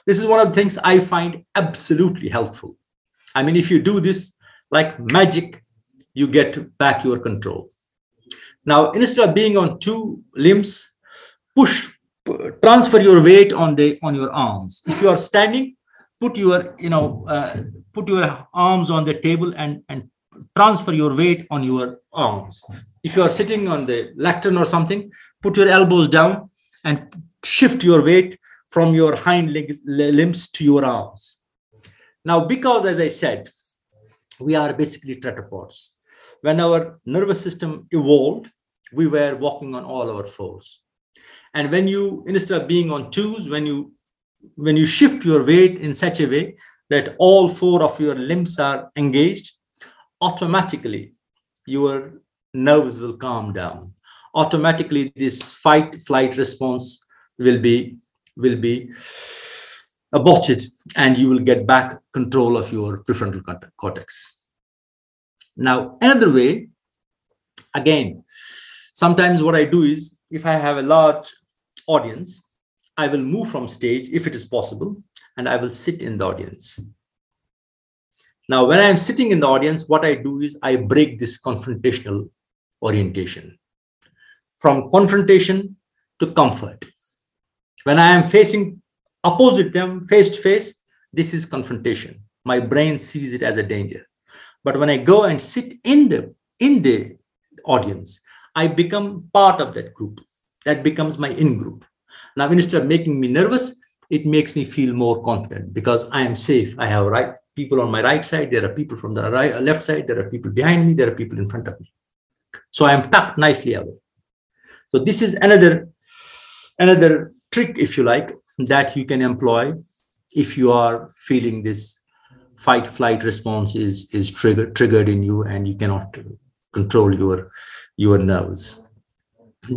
this is one of the things I find absolutely helpful. I mean, if you do this, like magic, you get back your control. Now, instead of being on two limbs, push, transfer your weight on the on your arms. If you are standing, put your you know uh, put your arms on the table and and transfer your weight on your arms. If you are sitting on the lectern or something, put your elbows down and shift your weight from your hind legs, limbs to your arms. Now, because as I said, we are basically tetrapods. When our nervous system evolved, we were walking on all our fours. And when you, instead of being on twos, when you when you shift your weight in such a way that all four of your limbs are engaged, automatically your nerves will calm down. Automatically, this fight flight response will be will be aborted and you will get back control of your prefrontal cortex. Now, another way, again, sometimes what I do is if I have a large audience, I will move from stage if it is possible, and I will sit in the audience. Now, when I'm sitting in the audience, what I do is I break this confrontational orientation from confrontation to comfort. When I am facing opposite them face to face, this is confrontation. My brain sees it as a danger. But when I go and sit in the in the audience, I become part of that group. That becomes my in group. Now, instead of making me nervous, it makes me feel more confident because I am safe. I have right people on my right side. There are people from the right, uh, left side. There are people behind me. There are people in front of me. So I am tucked nicely away. So this is another another trick, if you like, that you can employ if you are feeling this fight flight response is is triggered triggered in you and you cannot control your your nerves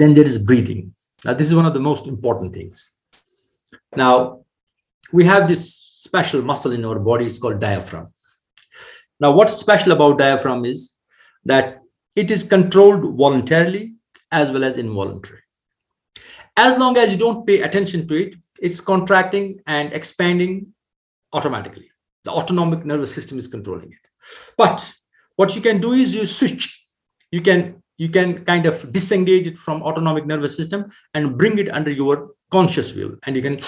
then there is breathing now this is one of the most important things now we have this special muscle in our body it's called diaphragm now what's special about diaphragm is that it is controlled voluntarily as well as involuntary as long as you don't pay attention to it it's contracting and expanding automatically. The autonomic nervous system is controlling it. But what you can do is you switch. You can you can kind of disengage it from autonomic nervous system and bring it under your conscious will, and you can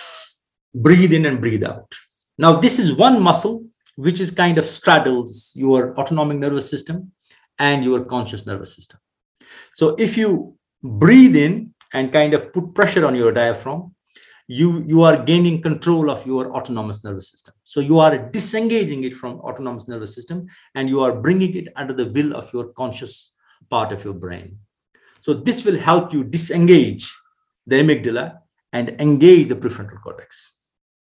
[SIGHS] breathe in and breathe out. Now, this is one muscle which is kind of straddles your autonomic nervous system and your conscious nervous system. So if you breathe in and kind of put pressure on your diaphragm, you you are gaining control of your autonomous nervous system. So you are disengaging it from autonomous nervous system and you are bringing it under the will of your conscious part of your brain. So this will help you disengage the amygdala and engage the prefrontal cortex.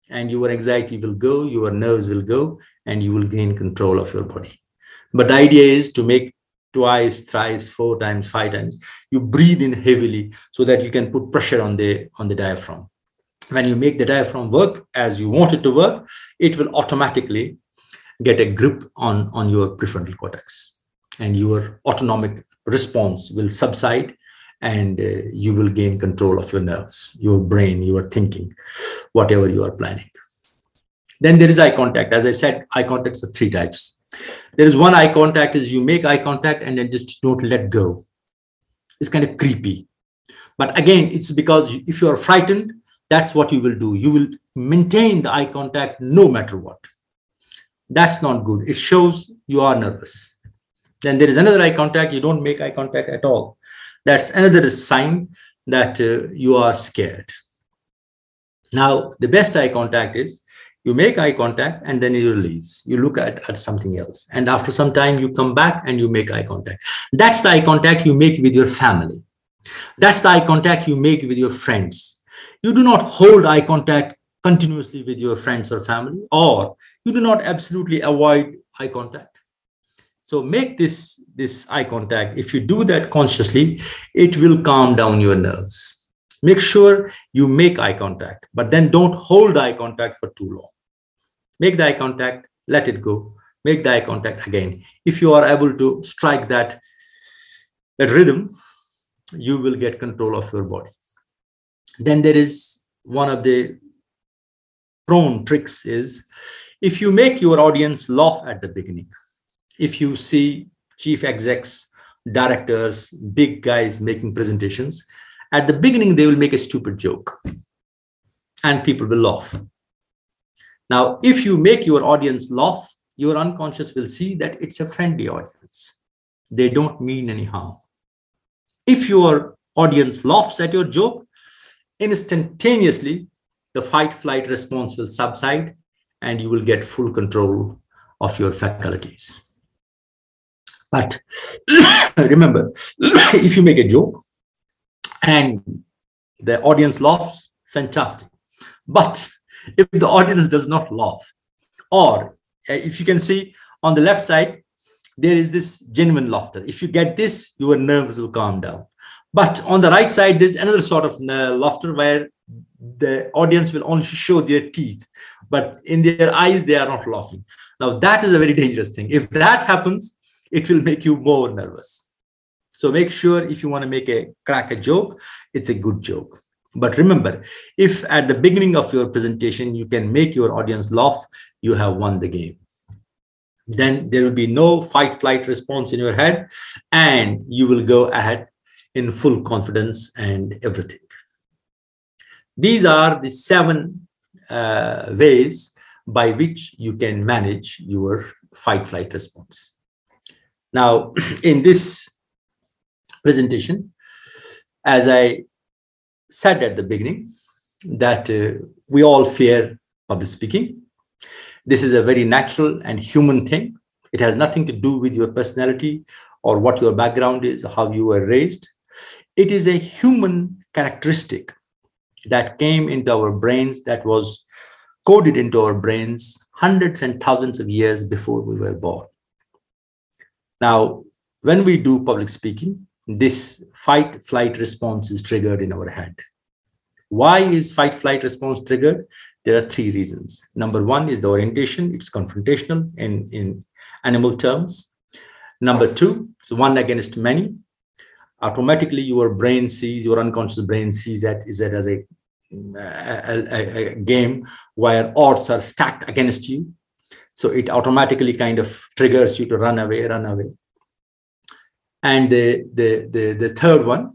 And your anxiety will go your nerves will go and you will gain control of your body. But the idea is to make twice thrice four times five times you breathe in heavily so that you can put pressure on the on the diaphragm when you make the diaphragm work as you want it to work it will automatically get a grip on on your prefrontal cortex. And your autonomic response will subside and uh, you will gain control of your nerves your brain your thinking whatever you are planning. Then there is eye contact. As i said eye contacts are three types. There is one eye contact is you make eye contact and then just don't let go. It's kind of creepy. But again it's because if you are frightened that's what you will do. You will maintain the eye contact no matter what. That's not good. It shows you are nervous. Then there is another eye contact. You don't make eye contact at all. That's another sign that uh, you are scared. Now the best eye contact is you make eye contact and then you release. You look at, at something else. And after some time you come back and you make eye contact. That's the eye contact you make with your family. That's the eye contact you make with your friends you do not hold eye contact continuously with your friends or family or you do not absolutely avoid eye contact. So make this this eye contact if you do that consciously it will calm down your nerves. Make sure you make eye contact but then don't hold eye contact for too long. Make the eye contact let it go. Make the eye contact again. If you are able to strike that that rhythm you will get control of your body then there is one of the prone tricks is if you make your audience laugh at the beginning if you see chief execs directors big guys making presentations at the beginning they will make a stupid joke and people will laugh. Now if you make your audience laugh your unconscious will see that it's a friendly audience. They don't mean any harm. If your audience laughs at your joke instantaneously the fight flight response will subside and you will get full control of your faculties but [COUGHS] remember [COUGHS] if you make a joke and the audience laughs, fantastic. But if the audience does not laugh, or uh, if you can see on the left side, there is this genuine laughter. If you get this, your nerves will calm down. But on the right side, there's another sort of uh, laughter where the audience will only show their teeth, but in their eyes, they are not laughing. Now, that is a very dangerous thing. If that happens, it will make you more nervous. So make sure if you want to make a crack a joke, it's a good joke. But remember, if at the beginning of your presentation you can make your audience laugh, you have won the game. Then there will be no fight flight response in your head, and you will go ahead in full confidence and everything. These are the seven uh, ways by which you can manage your fight flight response. Now, [CLEARS THROAT] in this presentation, as I said at the beginning, that uh, we all fear public speaking. This is a very natural and human thing. It has nothing to do with your personality or what your background is, or how you were raised. It is a human characteristic that came into our brains, that was coded into our brains hundreds and thousands of years before we were born. Now, when we do public speaking, this fight flight response is triggered in our head. Why is fight flight response triggered? There are three reasons. Number one is the orientation, it's confrontational in, in animal terms. Number two, so one against many. Automatically, your brain sees, your unconscious brain sees that is that as a, a, a, game where odds are stacked against you. So it automatically kind of triggers you to run away, run away. And the, the, the, the third one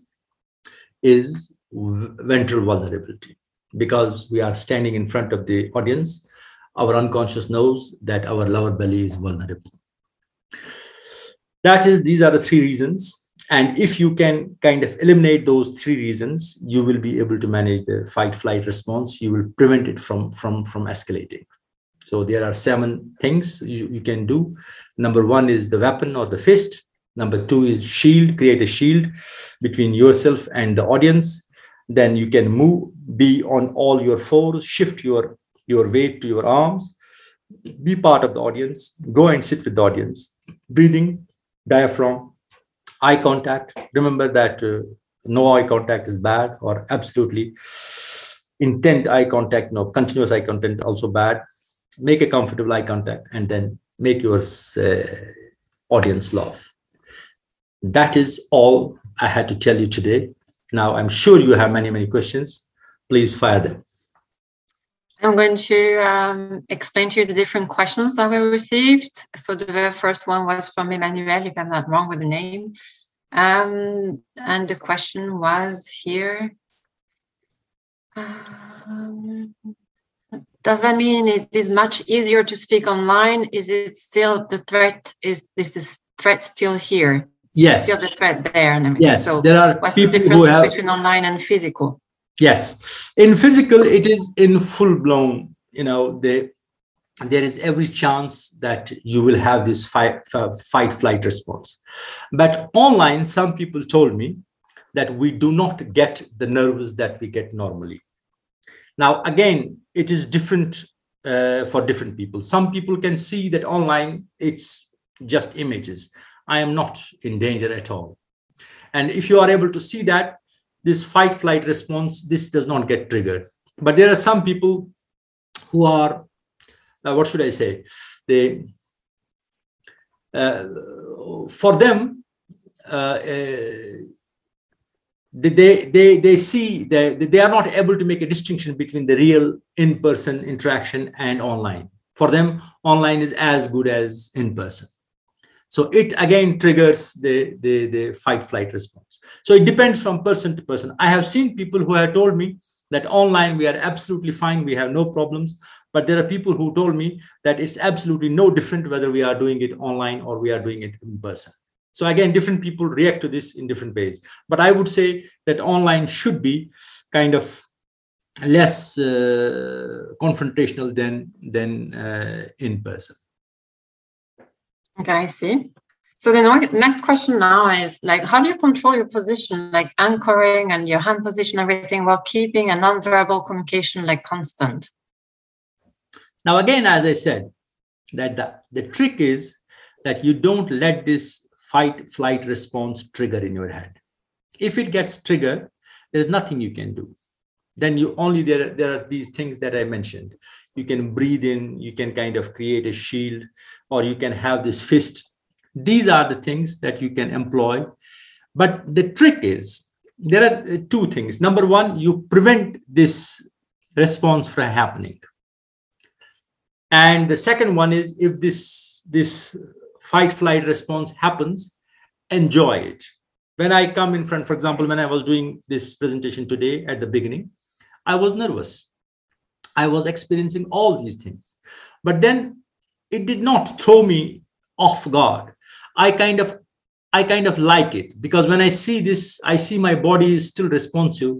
is ventral vulnerability. Because we are standing in front of the audience, our unconscious knows that our lower belly is vulnerable. That is, these are the three reasons. And if you can kind of eliminate those three reasons, you will be able to manage the fight flight response. You will prevent it from, from, from escalating. So there are seven things you, you can do. Number one is the weapon or the fist. Number two is shield, create a shield between yourself and the audience. Then you can move, be on all your fours, shift your, your weight to your arms, be part of the audience, go and sit with the audience. Breathing, diaphragm, eye contact. Remember that uh, no eye contact is bad or absolutely intent eye contact, no continuous eye contact also bad. Make a comfortable eye contact and then make your uh, audience laugh. That is all I had to tell you today. Now, I'm sure you have many, many questions. Please fire them. I'm going to um, explain to you the different questions that we received. So the very first one was from Emmanuel, if I'm not wrong with the name. Um, and the question was here. Um, does that mean it is much easier to speak online? Is it still the threat? Is is this threat still here? Yes. Still the threat there and everything. Yes. So there are what's the difference have between online and physical? Yes, in physical, it is in full blown. You know, the, there is every chance that you will have this fight, fight flight response. But online, some people told me that we do not get the nerves that we get normally. Now, again, it is different uh, for different people. Some people can see that online it's just images. I am not in danger at all. And if you are able to see that, this fight flight response, this does not get triggered. But there are some people who are, uh, what should I say? They, uh, for them, uh, they, they, they see that they are not able to make a distinction between the real in-person interaction and online. For them, online is as good as in-person. So it again triggers the, the, the fight flight response. So it depends from person to person. I have seen people who have told me that online we are absolutely fine, we have no problems. But there are people who told me that it's absolutely no different whether we are doing it online or we are doing it in person. So again, different people react to this in different ways. But I would say that online should be kind of less uh, confrontational than than uh, in person. Okay, I see. So the next question now is like, how do you control your position, like anchoring and your hand position, everything, while keeping a non-verbal communication like constant? Now, again, as I said, that the, the trick is that you don't let this fight flight response trigger in your head. If it gets triggered, there's nothing you can do. Then you only there, there are these things that I mentioned you can breathe in, you can kind of create a shield, or you can have this fist. These are the things that you can employ. But the trick is there are two things. Number one, you prevent this response from happening. And the second one is if this, this fight flight response happens, enjoy it. When I come in front, for example, when I was doing this presentation today at the beginning, I was nervous I was experiencing all these things. But then it did not throw me off guard. I kind of I kind of like it because when I see this, I see my body is still responsive.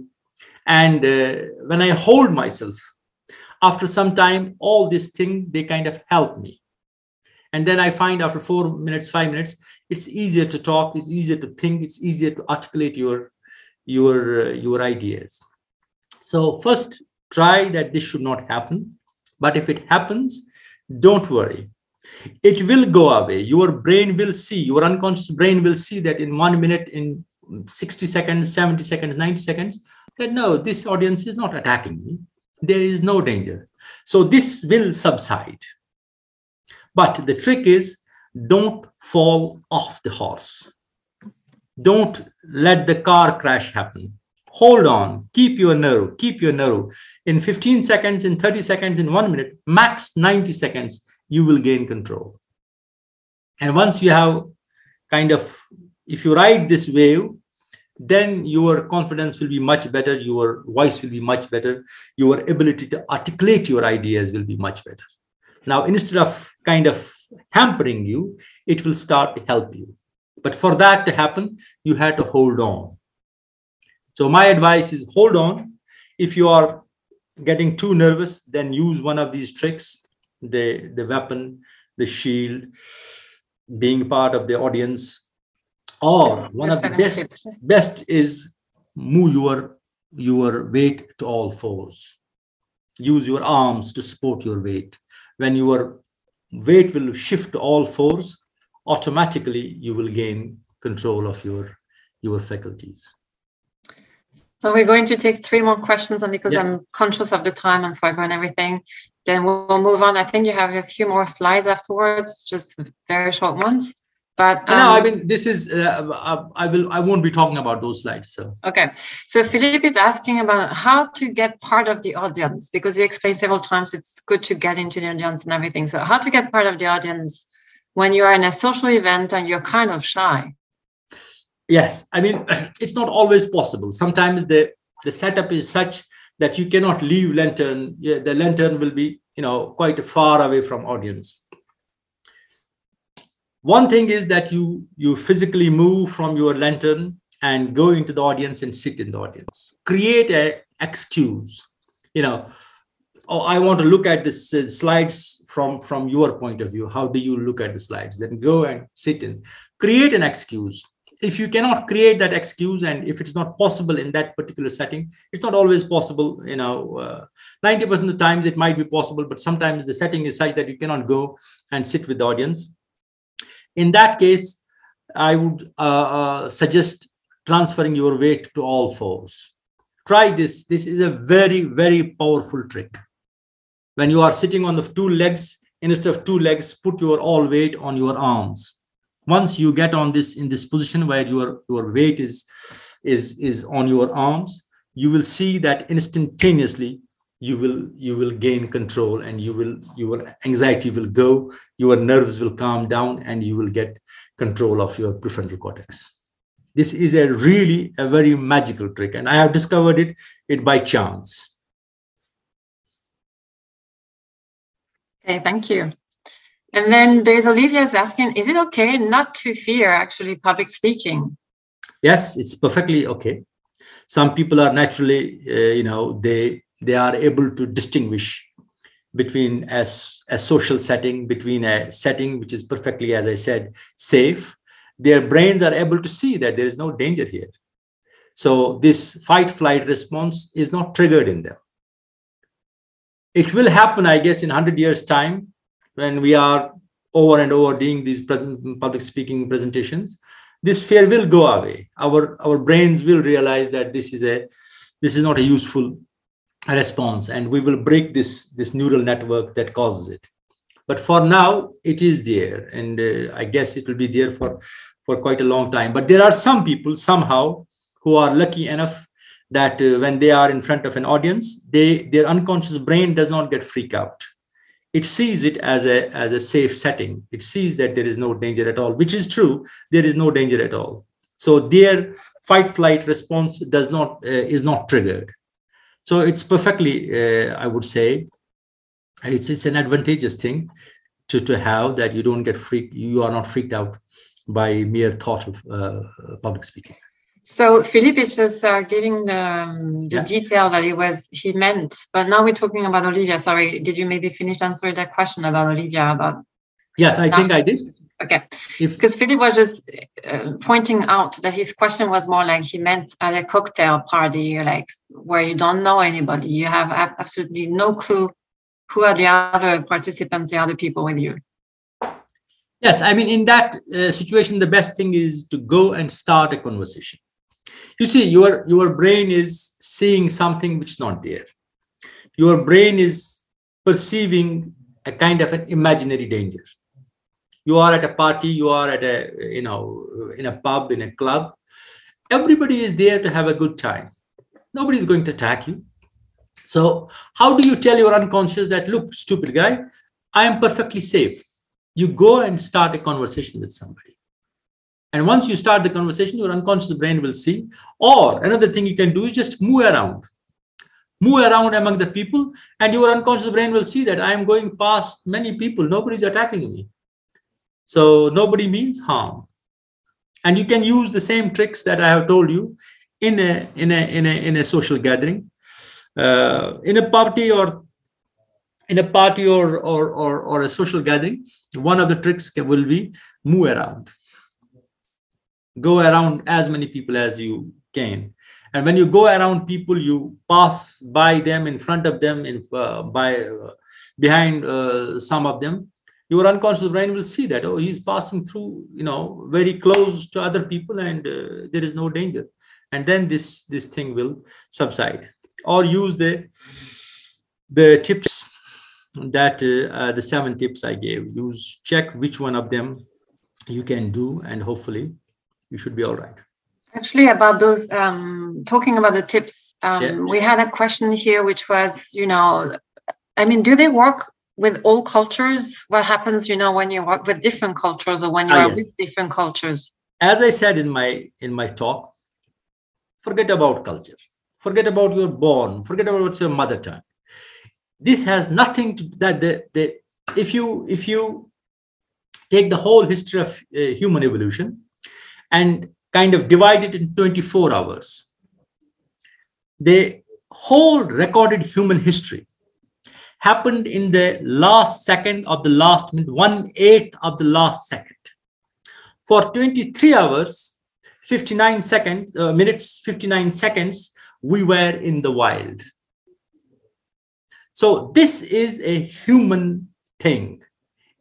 And uh, when I hold myself, after some time, all this thing, they kind of help me. And then I find after four minutes, five minutes, it's easier to talk, it's easier to think, it's easier to articulate your, your, uh, your ideas. So first, try that this should not happen. But if it happens, don't worry. It will go away. Your brain will see, your unconscious brain will see that in one minute, in 60 seconds, 70 seconds, 90 seconds, that no, this audience is not attacking me. There is no danger. So this will subside. But the trick is don't fall off the horse. Don't let the car crash happen hold on, keep your nerve, keep your nerve. In 15 seconds, in 30 seconds, in one minute, max 90 seconds, you will gain control. And once you have kind of, if you ride this wave, then your confidence will be much better, your voice will be much better, your ability to articulate your ideas will be much better. Now, instead of kind of hampering you, it will start to help you. But for that to happen, you had to hold on. So my advice is hold on. If you are getting too nervous, then use one of these tricks, the, the weapon, the shield, being part of the audience. Or one of the best, best is move your, your weight to all fours. Use your arms to support your weight. When your weight will shift to all fours, automatically you will gain control of your, your faculties. So we're going to take three more questions, and because Yeah. I'm conscious of the time and fiber and everything, then we'll, move on. I think you have a few more slides afterwards, just very short ones. But no, I um, mean, this is, uh, I I will, I won't be talking about those slides, so. Okay, so Philippe is asking about how to get part of the audience because you explained several times it's good to get into the audience and everything. So how to get part of the audience when you are in a social event and you're kind of shy? Yes, I mean, [CLEARS THROAT] it's not always possible. Sometimes the, the setup is such that you cannot leave lantern. Yeah, the lantern will be, you know, quite far away from audience. One thing is that you you physically move from your lantern and go into the audience and sit in the audience. Create a excuse. You know, oh, I want to look at this uh, slides from from your point of view. How do you look at the slides? Then go and sit in. Create an excuse if you cannot create that excuse and if it's not possible in that particular setting it's not always possible you know uh, 90% of the times it might be possible but sometimes the setting is such that you cannot go and sit with the audience. In that case i would uh, uh, suggest transferring your weight to all fours. Try this. This is a very very powerful trick. When you are sitting on the two legs instead of two legs put your all weight on your arms once you get on this in this position where your your weight is is is on your arms you will see that instantaneously you will you will gain control and you will your anxiety will go your nerves will calm down and you will get control of your prefrontal cortex this is a really a very magical trick and i have discovered it it by chance Okay, thank you. And then there's Olivia's asking, is it okay not to fear actually public speaking? yes it's perfectly okay. Some people are naturally uh, you know they they are able to distinguish between as a social setting between a setting which is perfectly as i said safe. Their brains are able to see that there is no danger here. So this fight flight response is not triggered in them. It will happen i guess in 100 years time when we are over and over doing these public speaking presentations this fear will go away. Our our brains will realize that this is a this is not a useful response and we will break this this neural network that causes it. But for now it is there and uh, i guess it will be there for for quite a long time. But there are some people somehow who are lucky enough that uh, when they are in front of an audience they their unconscious brain does not get freaked out it sees it as a as a safe setting. It sees that there is no danger at all which is true. There is no danger at all. So their fight flight response does not uh, is not triggered. So it's perfectly uh, i would say it's, it's an advantageous thing to to have that you don't get freaked you are not freaked out by mere thought of uh, public speaking So Philippe is just uh, giving the, um, the Yeah. detail that it was he meant, but now we're talking about Olivia. Sorry, did you maybe finish answering that question about Olivia about? yes i think i did Okay, because Philippe was just uh, pointing out that his question was more like he meant at a cocktail party, like where you don't know anybody, you have absolutely no clue who are the other participants, the other people with you. Yes, I mean, in that uh, situation, the best thing is to go and start a conversation. You see, your your brain is seeing something which is not there. Your brain is perceiving a kind of an imaginary danger. You are at a party, you are at a you know in a pub, in a club. Everybody is there to have a good time. Nobody is going to attack you. So, how do you tell your unconscious that look, stupid guy, I am perfectly safe? you go and start a conversation with somebody. And once you start the conversation, your unconscious brain will see. Or another thing you can do is just move around. Move around among the people, and your unconscious brain will see that I am going past many people. Nobody's attacking me. So nobody means harm. and you can use the same tricks that I have told you in a in a in a in a social gathering, uh, in a party or in a party or, or or or a social gathering. One of the tricks will be move around, go around as many people as you can, and when you go around people, you pass by them, in front of them, in uh, by uh, behind uh, some of them your unconscious brain will see that oh he's passing through you know very close to other people and uh, there is no danger. And then this this thing will subside. Or use the the tips that uh, uh, the seven tips i gave. Use check which one of them you can do and hopefully you should be all right Actually, about those, um, talking about the tips, um, Yeah. we had a question here, which was, you know, I mean, do they work with all cultures? What happens, you know, when you work with different cultures or when you Ah, are yes. with different cultures? as i said in my in my talk forget about culture forget about your born forget about what's your mother tongue this has nothing to that the, the if you if you take the whole history of uh, human evolution and kind of divide it in 24 hours. The whole recorded human history happened in the last second of the last minute one eighth of the last second. For 23 hours 59 seconds uh, minutes 59 seconds we were in the wild. So this is a human thing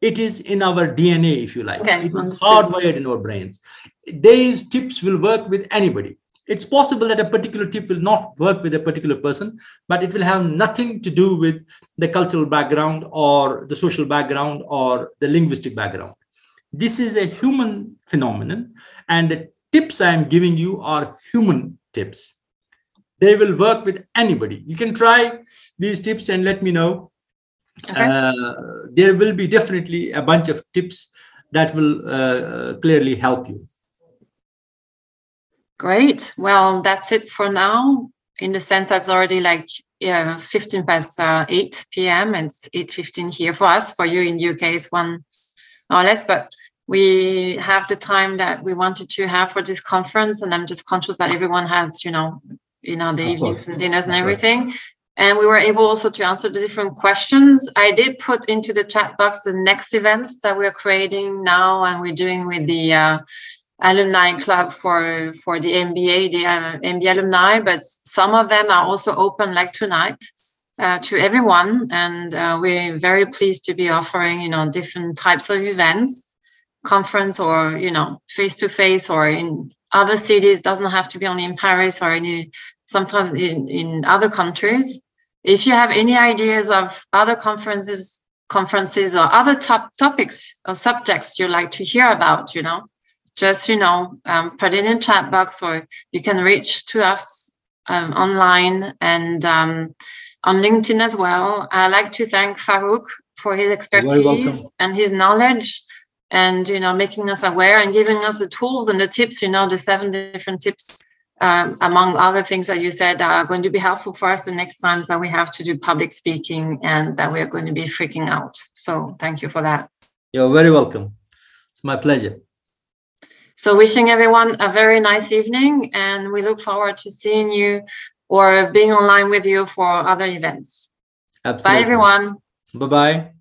it is in our dna if you like. Okay, it is understood. hardwired in our brains. These tips will work with anybody. It's possible that a particular tip will not work with a particular person but it will have nothing to do with the cultural background or the social background or the linguistic background. This is a human phenomenon and the tips i am giving you are human tips. They will work with anybody. You can try these tips and let me know Okay. uh, there will be definitely a bunch of tips that will uh, clearly help you Great. Well, that's it for now. In the sense, it's already like yeah, 15 past uh, 8 p.m. and it's 8:15 here for us. For you in UK, it's one or less. But we have the time that we wanted to have for this conference, and I'm just conscious that everyone has, you know, you know, the Of evenings course. and dinners and everything. And we were able also to answer the different questions. I did put into the chat box the next events that we're creating now, and we're doing with the. Uh, alumni club for for the MBA, the uh, MBA alumni, but some of them are also open like tonight uh, to everyone, and uh, we're very pleased to be offering you know different types of events, conference or you know face to face or in other cities. Doesn't have to be only in Paris or any sometimes in in other countries. If you have any ideas of other conferences conferences or other top topics or subjects you'd like to hear about, you know just you know um, put it in chat box or you can reach to us um, online and um, on linkedin as well. I like to thank Farooq for his expertise and his knowledge and you know making us aware and giving us the tools and the tips you know the seven different tips um, among other things that you said are going to be helpful for us the next times that we have to do public speaking and that we're going to be freaking out. So thank you for that. You're very welcome. It's my pleasure. So wishing everyone a very nice evening and we look forward to seeing you or being online with you for other events. absolutely. Bye everyone. bye bye